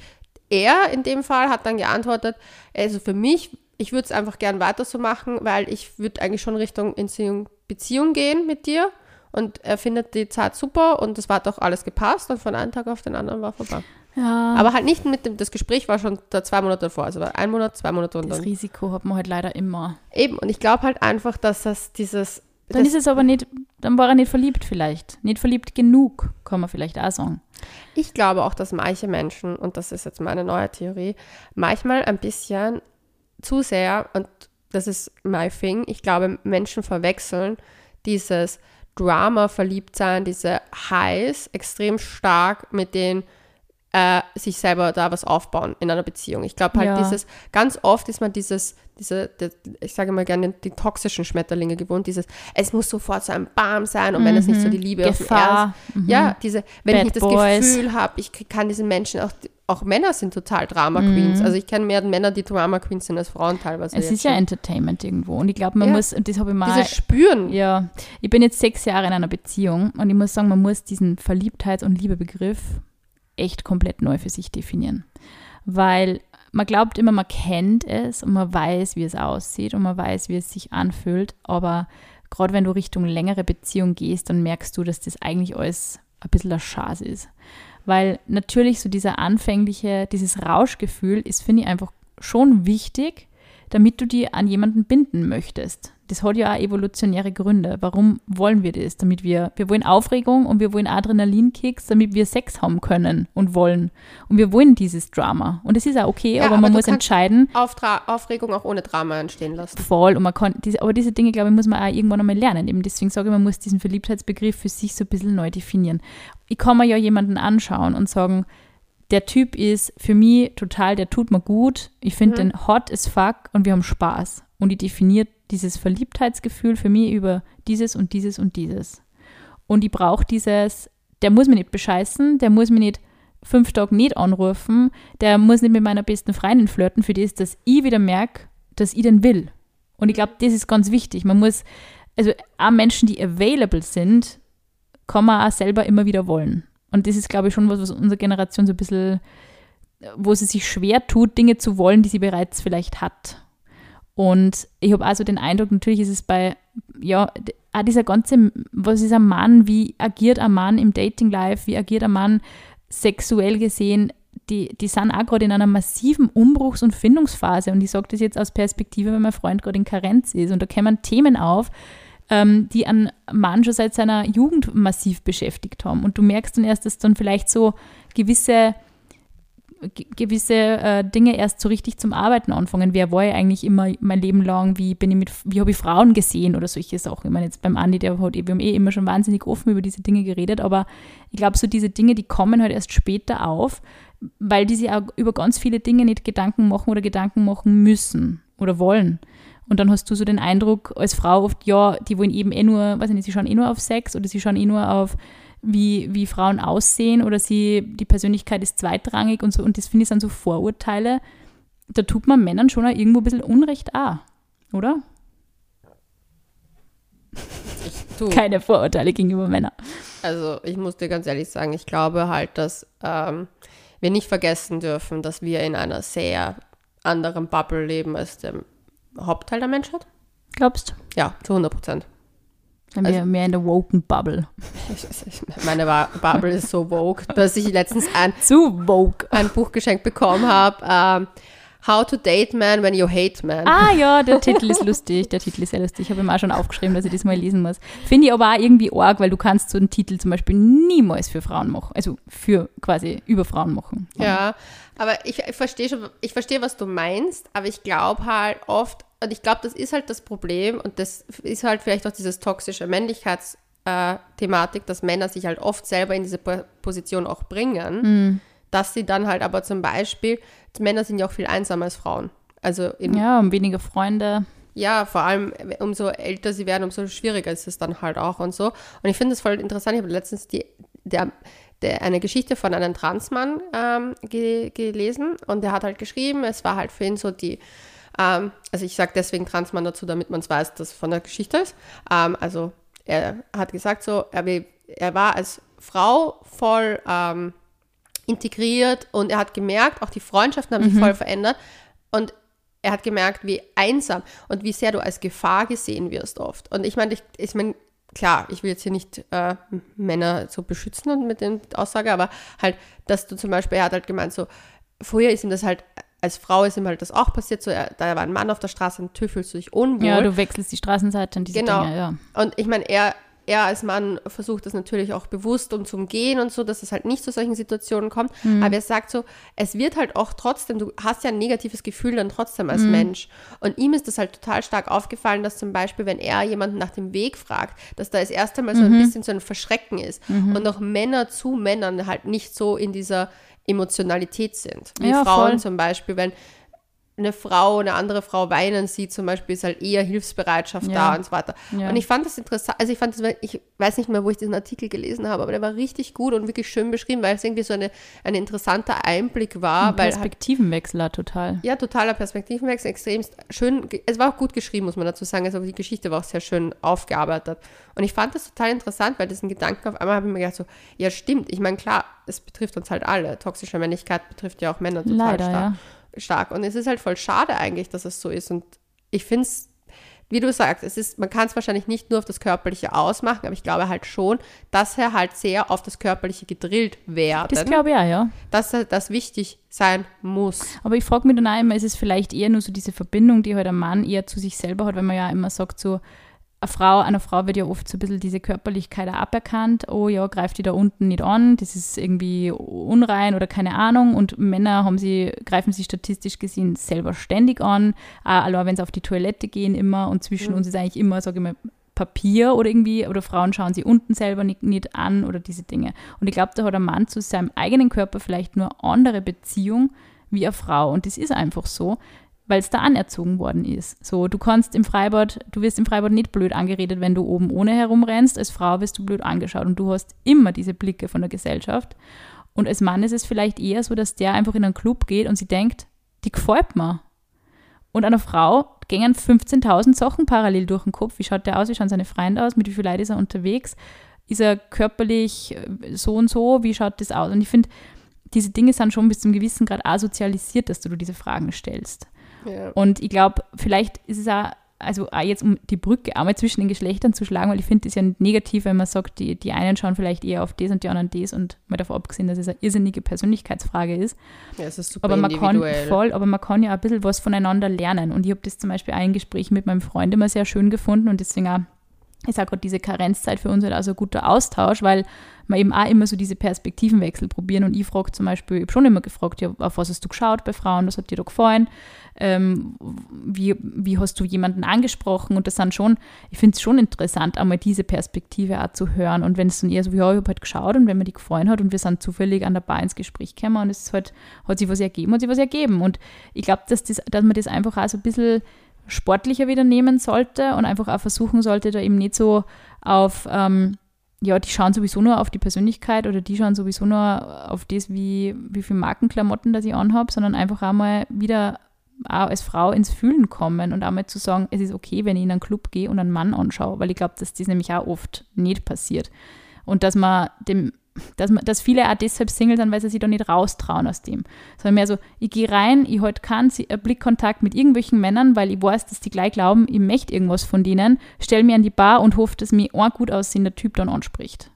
er in dem Fall hat dann geantwortet, also für mich, ich würde es einfach gern weiter so machen, weil ich würde eigentlich schon Richtung Beziehung, Beziehung gehen mit dir. Und er findet die Zeit super und es war doch alles gepasst und von einem Tag auf den anderen war vorbei. Ja, Aber halt nicht mit dem, das Gespräch war schon da zwei Monate davor, also war ein Monat, zwei Monate und das dann. Risiko hat man halt leider immer. Eben, und ich glaube halt einfach, dass das dieses. Dann das, ist es aber nicht, dann war er nicht verliebt vielleicht. Nicht verliebt genug, kann man vielleicht auch sagen. Ich glaube auch, dass manche Menschen, und das ist jetzt meine neue Theorie, manchmal ein bisschen zu sehr, und das ist my thing, ich glaube, Menschen verwechseln dieses, Drama verliebt sein, diese Highs extrem stark mit den äh, sich selber da was aufbauen in einer Beziehung. Ich glaube halt Ja. dieses, ganz oft ist man dieses, diese, die, ich sage mal gerne die toxischen Schmetterlinge gewohnt, dieses, es muss sofort so ein Bam sein und wenn es nicht so die Liebe auf den Erst- Gefahr. Mhm. ja, diese, wenn Bad ich nicht das Boys. Gefühl habe, ich kann diesen Menschen auch, auch Männer sind total Drama Queens. Also ich kenne mehr Männer, die Drama Queens sind als Frauen teilweise. Mhm. Es ist ja schon. Entertainment irgendwo. Und ich glaube, man Ja. muss, und das habe ich mal. Dieses Spüren. Ja, ich bin jetzt sechs Jahre in einer Beziehung und ich muss sagen, man muss diesen Verliebtheits- und Liebebegriff echt komplett neu für sich definieren. Weil man glaubt immer, man kennt es und man weiß, wie es aussieht und man weiß, wie es sich anfühlt. Aber gerade wenn du Richtung längere Beziehung gehst, dann merkst du, dass das eigentlich alles ein bisschen ein Schaß ist. Weil natürlich so dieser anfängliche, dieses Rauschgefühl ist, finde ich, einfach schon wichtig, damit du die an jemanden binden möchtest. Das hat ja auch evolutionäre Gründe. Warum wollen wir das? Damit wir, wir wollen Aufregung und wir wollen Adrenalinkicks, damit wir Sex haben können und wollen. Und wir wollen dieses Drama. Und das ist auch okay, Ja, aber aber man muss entscheiden, Auftra Aufregung auch ohne Drama entstehen lassen. voll und man kann, diese, aber diese Dinge, glaube ich, muss man auch irgendwann einmal lernen. Eben deswegen sage ich, man muss diesen Verliebtheitsbegriff für sich so ein bisschen neu definieren. Ich kann mir ja jemanden anschauen und sagen, der Typ ist für mich total, der tut mir gut, ich finde den hot as fuck und wir haben Spaß. Und ich definiere dieses Verliebtheitsgefühl für mich über dieses und dieses und dieses. Und ich brauche dieses, der muss mich nicht bescheißen, der muss mich nicht fünf Tage nicht anrufen, der muss nicht mit meiner besten Freundin flirten, für das, dass ich wieder merke, dass ich den will. Und ich glaube, das ist ganz wichtig. Man muss, also auch Menschen, die available sind, kann man auch selber immer wieder wollen. Und das ist, glaube ich, schon was, was unsere Generation so ein bisschen, wo sie sich schwer tut, Dinge zu wollen, die sie bereits vielleicht hat. Und ich habe also den Eindruck, natürlich ist es bei, ja, auch dieser ganze, was ist ein Mann, wie agiert ein Mann im Dating-Life, wie agiert ein Mann sexuell gesehen, die, die sind auch gerade in einer massiven Umbruchs- und Findungsphase. Und ich sage das jetzt aus Perspektive, weil mein Freund gerade in Karenz ist. Und da kommen Themen auf, ähm, die einen Mann schon seit seiner Jugend massiv beschäftigt haben. Und du merkst dann erst, dass dann vielleicht so gewisse ge- gewisse äh, Dinge erst so richtig zum Arbeiten anfangen. Wer war ich eigentlich immer mein Leben lang? Wie bin ich mit, wie habe ich Frauen gesehen oder solche Sachen? Ich meine, jetzt beim Andi, der hat, wir haben eh immer schon wahnsinnig offen über diese Dinge geredet, aber ich glaube, so diese Dinge, die kommen halt erst später auf, weil die sich auch über ganz viele Dinge nicht Gedanken machen oder Gedanken machen müssen oder wollen. Und dann hast du so den Eindruck als Frau oft, ja, die wollen eben eh nur, weiß ich nicht, sie schauen eh nur auf Sex oder sie schauen eh nur auf, wie, wie Frauen aussehen oder sie, die Persönlichkeit ist zweitrangig und so. Und das finde ich sind so Vorurteile. Da tut man Männern schon auch irgendwo ein bisschen Unrecht auch, oder? Du, Keine Vorurteile gegenüber Männern. also ich muss dir ganz ehrlich sagen, ich glaube halt, dass ähm, wir nicht vergessen dürfen, dass wir in einer sehr anderen Bubble leben als der Hauptteil der Menschheit. Glaubst Ja, zu 100 Prozent. Sind wir mehr in der woken Bubble. Meine Bubble ist so vogue, dass ich letztens ein, Zu woke. ein Buch geschenkt bekommen habe. Ähm, How to Date Man When You Hate Man. Ah ja, der Titel ist lustig. Der Titel ist sehr lustig. Ich habe ihm auch schon aufgeschrieben, dass ich das mal lesen muss. Finde ich aber auch irgendwie arg, weil du kannst so einen Titel zum Beispiel niemals für Frauen machen. Also für quasi über Frauen machen. Ja, aber ich, ich verstehe schon, ich verstehe, was du meinst, aber ich glaube halt oft, und ich glaube, das ist halt das Problem, und das ist halt vielleicht auch dieses toxische Männlichkeitsthematik, dass Männer sich halt oft selber in diese Po- Position auch bringen, dass sie dann halt aber zum Beispiel, Männer sind ja auch viel einsamer als Frauen. Also in, Ja, und weniger Freunde. ja, vor allem umso älter sie werden, umso schwieriger ist es dann halt auch und so. Und ich finde es voll interessant. Ich habe letztens die, der, der, eine Geschichte von einem Transmann ähm, ge, gelesen und der hat halt geschrieben, es war halt für ihn so die, ähm, also ich sage deswegen Transmann dazu, damit man es weiß, dass es von der Geschichte ist. Ähm, also er hat gesagt so, er, er war als Frau voll ähm, integriert und er hat gemerkt, auch die Freundschaften haben sich voll verändert und er hat gemerkt, wie einsam und wie sehr du als Gefahr gesehen wirst oft. Und ich meine, ich, ich meine, klar, ich will jetzt hier nicht äh, Männer so beschützen und mit den Aussage, aber halt, dass du zum Beispiel, er hat halt gemeint, so, früher ist ihm das halt, als Frau ist ihm halt das auch passiert, so, er, da war ein Mann auf der Straße und natürlich fühlst du dich unwohl. Ja, du wechselst die Straßenseite und diese Genau. Dinge, ja. Und ich meine, er er als Mann versucht das natürlich auch bewusst und zu umgehen und so, dass es halt nicht zu solchen Situationen kommt. Mhm. Aber er sagt so, es wird halt auch trotzdem, du hast ja ein negatives Gefühl dann trotzdem Mhm. als Mensch. Und ihm ist das halt total stark aufgefallen, dass zum Beispiel, wenn er jemanden nach dem Weg fragt, dass da das erste Mal so Mhm. ein bisschen so ein Verschrecken ist. Und auch Männer zu Männern halt nicht so in dieser Emotionalität sind. Wie Ja, Frauen voll. zum Beispiel, wenn eine Frau, eine andere Frau weinen sieht, zum Beispiel, ist halt eher Hilfsbereitschaft Ja. da und so weiter. Ja. Und ich fand das interessant, also ich fand das, ich weiß nicht mehr, wo ich diesen Artikel gelesen habe, aber der war richtig gut und wirklich schön beschrieben, weil es irgendwie so eine, ein interessanter Einblick war, Ein weil halt, Perspektivenwechsler total. ja, totaler Perspektivenwechsel, extremst schön, es war auch gut geschrieben, muss man dazu sagen, also die Geschichte war auch sehr schön aufgearbeitet. Und ich fand das total interessant, weil diesen Gedanken auf einmal habe ich mir gedacht so, ja stimmt, ich meine, klar, es betrifft uns halt alle, toxische Männlichkeit betrifft ja auch Männer total Leider, stark ja. Stark. Und es ist halt voll schade eigentlich, dass es so ist. Und ich finde es, wie du sagst, es ist, man kann es wahrscheinlich nicht nur auf das Körperliche ausmachen, aber ich glaube halt schon, dass er halt sehr auf das Körperliche gedrillt werden, Das glaube ich auch, ja. dass er das wichtig sein muss. Aber ich frage mich dann auch immer, ist es vielleicht eher nur so diese Verbindung, die halt ein Mann eher zu sich selber hat, wenn man ja immer sagt, so, eine Frau, einer Frau wird ja oft so ein bisschen diese Körperlichkeit auch aberkannt. Oh ja, greift die da unten nicht an, das ist irgendwie unrein oder keine Ahnung. Und Männer haben sie, greifen sie statistisch gesehen selber ständig an. Allein wenn sie auf die Toilette gehen immer und zwischen uns ist eigentlich immer, sage ich mal, Papier oder irgendwie, oder Frauen schauen sie unten selber nicht, nicht an oder diese Dinge. Und ich glaube, da hat ein Mann zu seinem eigenen Körper vielleicht nur andere Beziehung wie eine Frau. Und das ist einfach so, weil es da anerzogen worden ist. So, du kannst im Freibad, du wirst im Freibad nicht blöd angeredet, wenn du oben ohne herumrennst. Als Frau wirst du blöd angeschaut und du hast immer diese Blicke von der Gesellschaft. Und als Mann ist es vielleicht eher so, dass der einfach in einen Club geht und sie denkt, die gefällt mir. Und einer Frau gingen 15.000 Sachen parallel durch den Kopf. Wie schaut der aus? Wie schauen seine Freunde aus? Mit wie viel Leuten ist er unterwegs? Ist er körperlich äh, so und so? Wie schaut das aus? Und ich finde, diese Dinge sind schon bis zum gewissen Grad asozialisiert, dass du diese Fragen stellst. Ja. Und ich glaube, vielleicht ist es auch, also auch jetzt um die Brücke einmal zwischen den Geschlechtern zu schlagen, weil ich finde das ja nicht negativ, wenn man sagt, die, die einen schauen vielleicht eher auf das und die anderen das und mal davon abgesehen, dass es eine irrsinnige Persönlichkeitsfrage ist. ja, es ist super Aber man kann voll, aber man kann ja ein bisschen was voneinander lernen. Und ich habe das zum Beispiel auch in Gesprächen mit meinem Freund immer sehr schön gefunden und deswegen auch, ist auch gerade diese Karenzzeit für uns halt also ein guter Austausch, weil wir eben auch immer so diese Perspektivenwechsel probieren. Und ich frage zum Beispiel, ich habe schon immer gefragt, ja, auf was hast du geschaut bei Frauen, was hat dir da gefallen? Ähm, wie, wie hast du jemanden angesprochen? Und das sind schon, ich finde es schon interessant, einmal diese Perspektive auch zu hören. Und wenn es dann eher so ja, ich habe halt geschaut und wenn mir die gefallen hat und wir sind zufällig an der Bar ins Gespräch gekommen und es ist halt, hat sich was ergeben, hat sich was ergeben. Und ich glaube, dass, das, dass man das einfach auch so ein bisschen sportlicher wieder nehmen sollte und einfach auch versuchen sollte, da eben nicht so auf, ähm, ja, die schauen sowieso nur auf die Persönlichkeit oder die schauen sowieso nur auf das, wie, wie viel Markenklamotten das ich anhabe, sondern einfach einmal wieder auch als Frau ins Fühlen kommen und einmal zu sagen, es ist okay, wenn ich in einen Club gehe und einen Mann anschaue, weil ich glaube, dass das nämlich auch oft nicht passiert. Und dass man dem, dass, dass viele auch deshalb Single sind, weil sie sich da nicht raustrauen aus dem. Sondern mehr so, ich gehe rein, ich halte keinen Si- äh, Blickkontakt mit irgendwelchen Männern, weil ich weiß, dass die gleich glauben, ich möchte irgendwas von denen, stelle mir an die Bar und hoffe, dass mich ein gut aussehender Typ dann anspricht.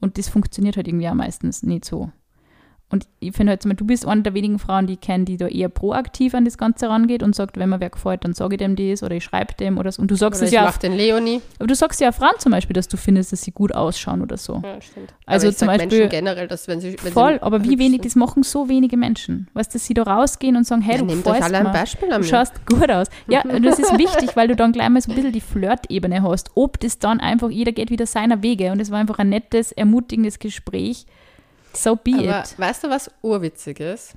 Und das funktioniert halt irgendwie auch meistens nicht so. Und ich finde halt, du bist eine der wenigen Frauen, die ich kenne, die da eher proaktiv an das Ganze rangeht und sagt, wenn mir wer gefällt, dann sage ich dem das oder ich schreibe dem oder so. Und du sagst es ich ja, mach den Leonie. aber du sagst ja Frauen zum Beispiel, dass du findest, dass sie gut ausschauen oder so. Ja, stimmt. Also zum Beispiel- Menschen generell, dass wenn sie wenn Voll, sie aber wie wenig, sind. das machen so wenige Menschen. Weißt du, dass sie da rausgehen und sagen, hey, ja, du nehmt euch alle ein. Beispiel Du an mir. schaust gut aus. Ja, das ist wichtig, weil du dann gleich mal so ein bisschen die Flirtebene hast. Ob das dann einfach, jeder geht wieder seiner Wege und es war einfach ein nettes, ermutigendes Gespräch. So be Aber it. weißt du, was urwitzig ist?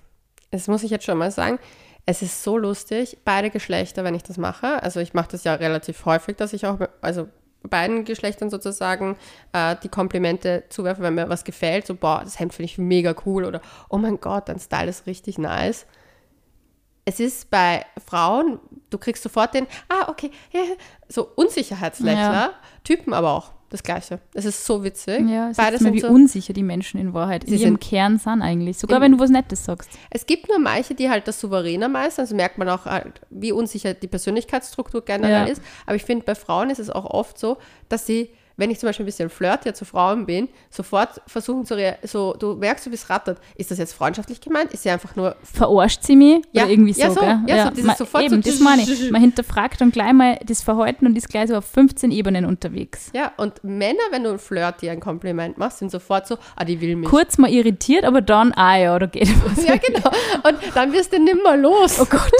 Das muss ich jetzt schon mal sagen. Es ist so lustig, beide Geschlechter, wenn ich das mache. Also ich mache das ja relativ häufig, dass ich auch, also beiden Geschlechtern sozusagen äh, die Komplimente zuwerfe, wenn mir was gefällt. So, boah, das Hemd finde ich mega cool oder oh mein Gott, dein Style ist richtig nice. Es ist bei Frauen, du kriegst sofort den, ah, okay, so Unsicherheitslächler, Ja. Typen aber auch das Gleiche. Es ist so witzig. Ja, es Beide ist mir wie so, unsicher die Menschen in Wahrheit in Sie ihrem sind- Kern sind eigentlich. Sogar wenn du was Nettes sagst. Es gibt nur manche, die halt das souveräner meistern. Also merkt man auch, halt, wie unsicher die Persönlichkeitsstruktur generell Ja. ist. Aber ich finde, bei Frauen ist es auch oft so, dass sie wenn ich zum Beispiel ein bisschen flirtier zu Frauen bin, sofort versuchen zu so, du merkst, du bist rattert. Ist das jetzt freundschaftlich gemeint? Ist sie einfach nur, Verarscht sie mich? Ja, Oder irgendwie so, ja, so, gell? ja, so dieses man, sofort eben, so das meine ich. Man hinterfragt dann gleich mal das Verhalten und ist gleich so auf 15 Ebenen unterwegs. ja, und Männer, wenn du ein Flirt dir ein Kompliment machst, sind sofort so, ah, die will mich. Kurz mal irritiert, aber dann, ah ja, da geht was. Ja, genau. Und dann wirst du nimmer los. Oh Gott.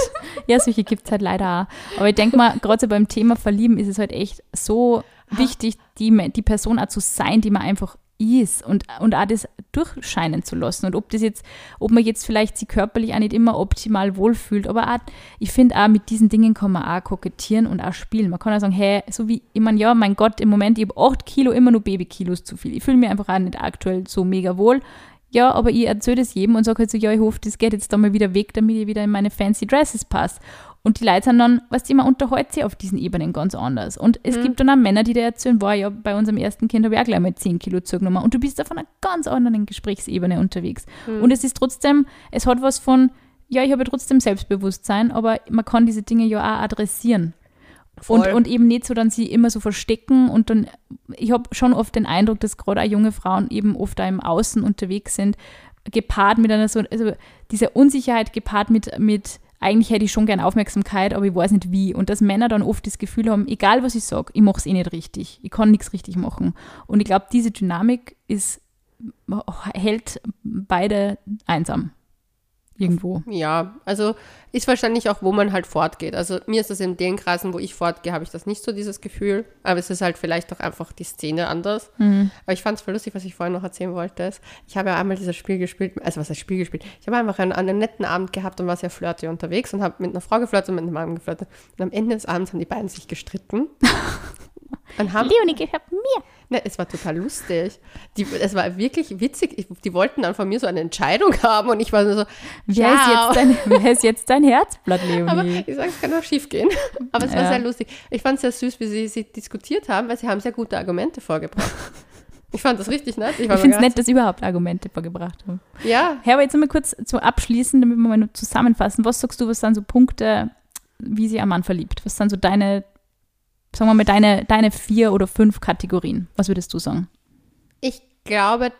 Ja, solche gibt es halt leider auch. Aber ich denke mal, gerade so beim Thema Verlieben ist es halt echt so wichtig, die, die Person auch zu sein, die man einfach ist und, und auch das durchscheinen zu lassen. Und ob das jetzt, ob man jetzt vielleicht sich körperlich auch nicht immer optimal wohlfühlt, aber auch, ich finde auch, mit diesen Dingen kann man auch kokettieren und auch spielen. Man kann auch sagen, hey, so wie, ich meine, ja, mein Gott, im Moment, ich habe 8 Kilo immer nur Babykilos zu viel. Ich fühle mich einfach auch nicht aktuell so mega wohl. Ja, aber ich erzähle das jedem und sage halt so, ja, ich hoffe, das geht jetzt da mal wieder weg, damit ich wieder in meine fancy Dresses passe. Und die Leute sind dann, weißt du, man unterhält sich auf diesen Ebenen ganz anders. Und es gibt dann auch Männer, die dir erzählen, boah, ja, bei unserem ersten Kind habe ich auch gleich mal 10 Kilo zugenommen. Und du bist auf einer ganz anderen Gesprächsebene unterwegs. Und es ist trotzdem, es hat was von, ja, ich habe trotzdem Selbstbewusstsein, aber man kann diese Dinge ja auch adressieren. Und, und eben nicht so dann sie immer so verstecken und dann, ich habe schon oft den Eindruck, dass gerade auch junge Frauen eben oft da im Außen unterwegs sind, gepaart mit einer so, also diese Unsicherheit gepaart mit, mit eigentlich hätte ich schon gern Aufmerksamkeit, aber ich weiß nicht wie. Und dass Männer dann oft das Gefühl haben, egal was ich sage, ich mache es eh nicht richtig. Ich kann nichts richtig machen. Und ich glaube, diese Dynamik ist, hält beide einsam. Irgendwo. Ja, also ist wahrscheinlich auch, wo man halt fortgeht. Also mir ist das in den Kreisen, wo ich fortgehe, habe ich das nicht so, dieses Gefühl. Aber es ist halt vielleicht auch einfach die Szene anders. Aber ich fand es voll lustig, was ich vorhin noch erzählen wollte. Ist, ich habe ja einmal dieses Spiel gespielt, also was heißt Spiel gespielt? Ich habe einfach einen, einen netten Abend gehabt und war sehr flirty unterwegs und habe mit einer Frau geflirtet und mit einem Mann geflirtet. Und am Ende des Abends haben die beiden sich gestritten. Und haben, Leonie gehört mir. Ne, es war total lustig. Die, es war wirklich witzig. Ich, die wollten dann von mir so eine Entscheidung haben und ich war so, Wer ist, jetzt dein, wer ist jetzt dein Herzblatt, Leonie? Aber ich sage, es kann auch schief gehen. Aber es war Ja. sehr lustig. Ich fand es sehr süß, wie sie, sie diskutiert haben, weil sie haben sehr gute Argumente vorgebracht. Ich fand das richtig nett. Ich, war Ich finde es nett, dass sie überhaupt Argumente vorgebracht haben. Ja, Herr, aber jetzt einmal kurz zum Abschließen, damit wir mal nur zusammenfassen. Was sagst du, was sind so Punkte, wie sie am Mann verliebt? Was sind so deine, sagen wir mal, deine, deine vier oder fünf Kategorien? Was würdest du sagen? ich glaube,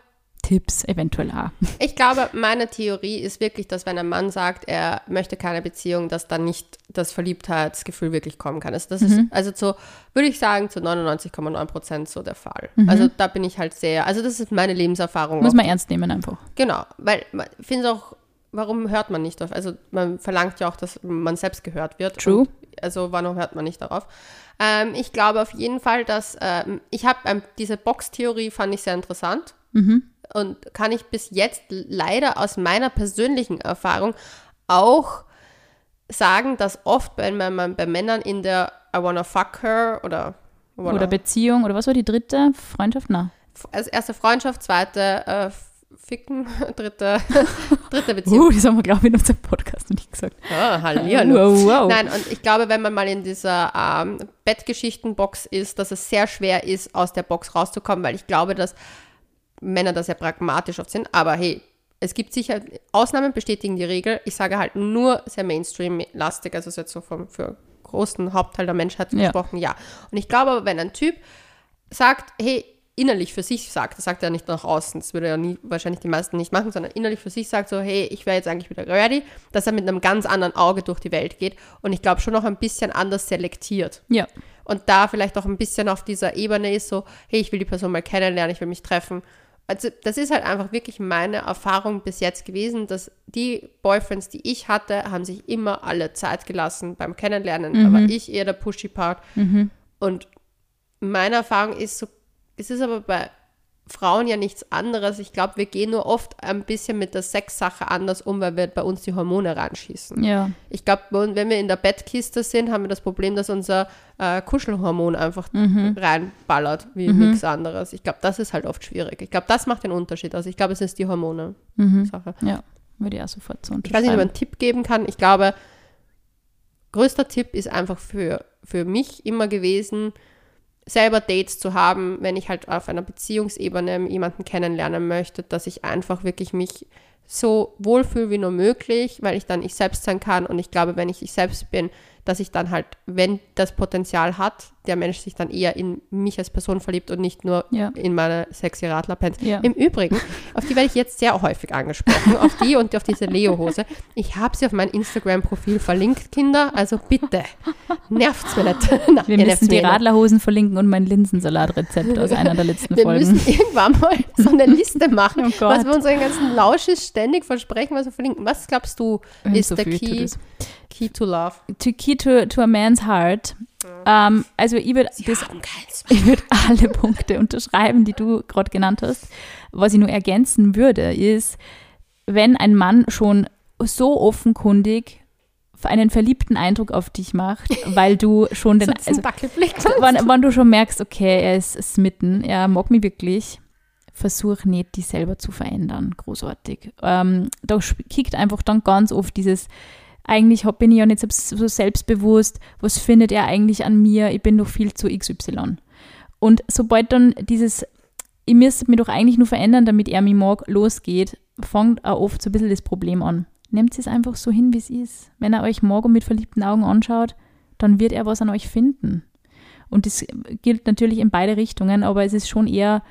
Tipps, eventuell auch. ich glaube, meine Theorie ist wirklich, dass wenn ein Mann sagt, er möchte keine Beziehung, dass dann nicht das Verliebtheitsgefühl wirklich kommen kann. Also das ist, also zu, würde ich sagen, zu 99,9 Prozent so der Fall. Also da bin ich halt sehr, also das ist meine Lebenserfahrung. Muss auch. man ernst nehmen einfach. Genau, weil man- ich finde es auch, warum hört man nicht auf? Also man verlangt ja auch, dass man selbst gehört wird. True. Also warum hört man nicht darauf? Ähm, ich glaube auf jeden Fall, dass ähm, ich habe ähm, diese Box-Theorie fand ich sehr interessant und kann ich bis jetzt leider aus meiner persönlichen Erfahrung auch sagen, dass oft, man bei Männern in der I wanna fuck her oder wanna Oder Beziehung, oder was war die dritte? Freundschaft? Na. als erste Freundschaft, zweite äh, Ficken, dritte, dritte Beziehung. Uh, das haben wir, glaube ich, in unserem Podcast noch nicht gesagt. Ah, Hallihallo. Wow, wow. Nein, und ich glaube, wenn man mal in dieser ähm, Bettgeschichtenbox ist, dass es sehr schwer ist, aus der Box rauszukommen, weil ich glaube, dass Männer da sehr pragmatisch oft sind. Aber hey, es gibt sicher, Ausnahmen bestätigen die Regel. Ich sage halt nur sehr Mainstream-lastig, also jetzt so vom, für großen Hauptteil der Menschheit Ja. gesprochen, ja. Und ich glaube wenn ein Typ sagt, hey, innerlich für sich sagt, das sagt er nicht nach außen, das würde ja nie, wahrscheinlich die meisten nicht machen, sondern innerlich für sich sagt so, hey, ich wäre jetzt eigentlich wieder ready, dass er mit einem ganz anderen Auge durch die Welt geht und ich glaube schon noch ein bisschen anders selektiert Ja. und da vielleicht auch ein bisschen auf dieser Ebene ist, so, hey, ich will die Person mal kennenlernen, ich will mich treffen. Also das ist halt einfach wirklich meine Erfahrung bis jetzt gewesen, dass die Boyfriends, die ich hatte, haben sich immer alle Zeit gelassen beim Kennenlernen. Da war ich eher der pushy Part. Und meine Erfahrung ist so, es ist aber bei Frauen ja nichts anderes. Ich glaube, wir gehen nur oft ein bisschen mit der Sexsache anders um, weil wir bei uns die Hormone reinschießen. Ja. Ich glaube, wenn wir in der Bettkiste sind, haben wir das Problem, dass unser äh, Kuschelhormon einfach reinballert wie nichts anderes. Ich glaube, das ist halt oft schwierig. Ich glaube, das macht den Unterschied aus. Ich glaube, es ist die Hormone-Sache. Ja. Würde ich auch sofort so Ich weiß nicht, ob man unterschreiben. einen Tipp geben kann. Ich glaube, größter Tipp ist einfach für, für mich immer gewesen, selber Dates zu haben, wenn ich halt auf einer Beziehungsebene jemanden kennenlernen möchte, dass ich einfach wirklich mich so wohlfühle wie nur möglich, weil ich dann ich selbst sein kann und ich glaube, wenn ich ich selbst bin, dass ich dann halt, wenn das Potenzial hat, der Mensch sich dann eher in mich als Person verliebt und nicht nur Ja. in meine sexy Radlerpants. Ja. Im Übrigen, auf die werde ich jetzt sehr häufig angesprochen, auf die und auf diese Leo-Hose. Ich habe sie auf mein Instagram-Profil verlinkt, Kinder, also bitte, nervt's mir nicht. Nein, Wir müssen die nicht. Radlerhosen verlinken und mein Linsensalatrezept aus einer der letzten Wir Folgen. müssen irgendwann mal so eine Liste machen, Oh was wir unseren ganzen Lausches ständig versprechen, was wir verlinken. Was glaubst du, ist so der Key, es. Key to Love? To key to, to a man's heart. Ähm, also ich würde würde alle Punkte unterschreiben, die du gerade genannt hast. Was ich nur ergänzen würde, ist, wenn ein Mann schon so offenkundig einen verliebten Eindruck auf dich macht, weil du schon den, also, wann, wann du schon merkst, okay, er ist smitten, er mag mich wirklich, versuch nicht, dich selber zu verändern, großartig. Ähm, da kickt einfach dann ganz oft dieses, eigentlich bin ich ja nicht so selbstbewusst, was findet er eigentlich an mir, ich bin doch viel zu XY. Und sobald dann dieses, ich müsste mich doch eigentlich nur verändern, damit er mich mag, losgeht, fängt auch oft so ein bisschen das Problem an. Nehmt es einfach so hin, wie es ist. Wenn er euch und mit verliebten Augen anschaut, dann wird er was an euch finden. Und das gilt natürlich in beide Richtungen, aber es ist schon eher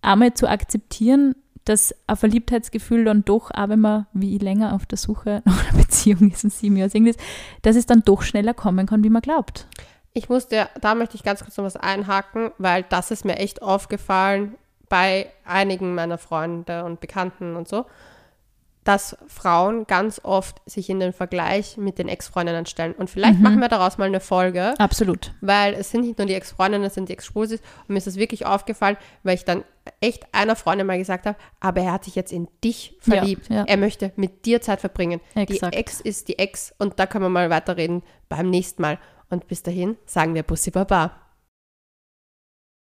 einmal zu akzeptieren, dass ein Verliebtheitsgefühl dann doch, auch wenn man wie ich länger auf der Suche nach einer Beziehung ist und sieben Jahre ist, dass es dann doch schneller kommen kann, wie man glaubt. Ich musste, da möchte ich ganz kurz noch was einhaken, weil das ist mir echt aufgefallen bei einigen meiner Freunde und Bekannten und so, dass Frauen ganz oft sich in den Vergleich mit den Ex-Freundinnen stellen. Und vielleicht Mhm. machen wir daraus mal eine Folge, Absolut. weil es sind nicht nur die Ex-Freundinnen, es sind die Ex-Spusis. Und mir ist das wirklich aufgefallen, weil ich dann echt einer Freundin mal gesagt habe, aber er hat sich jetzt in dich Ja, verliebt. ja. Er möchte mit dir Zeit verbringen. Exakt. Die Ex ist die Ex und da können wir mal weiterreden beim nächsten Mal. Und bis dahin sagen wir Bussi Baba.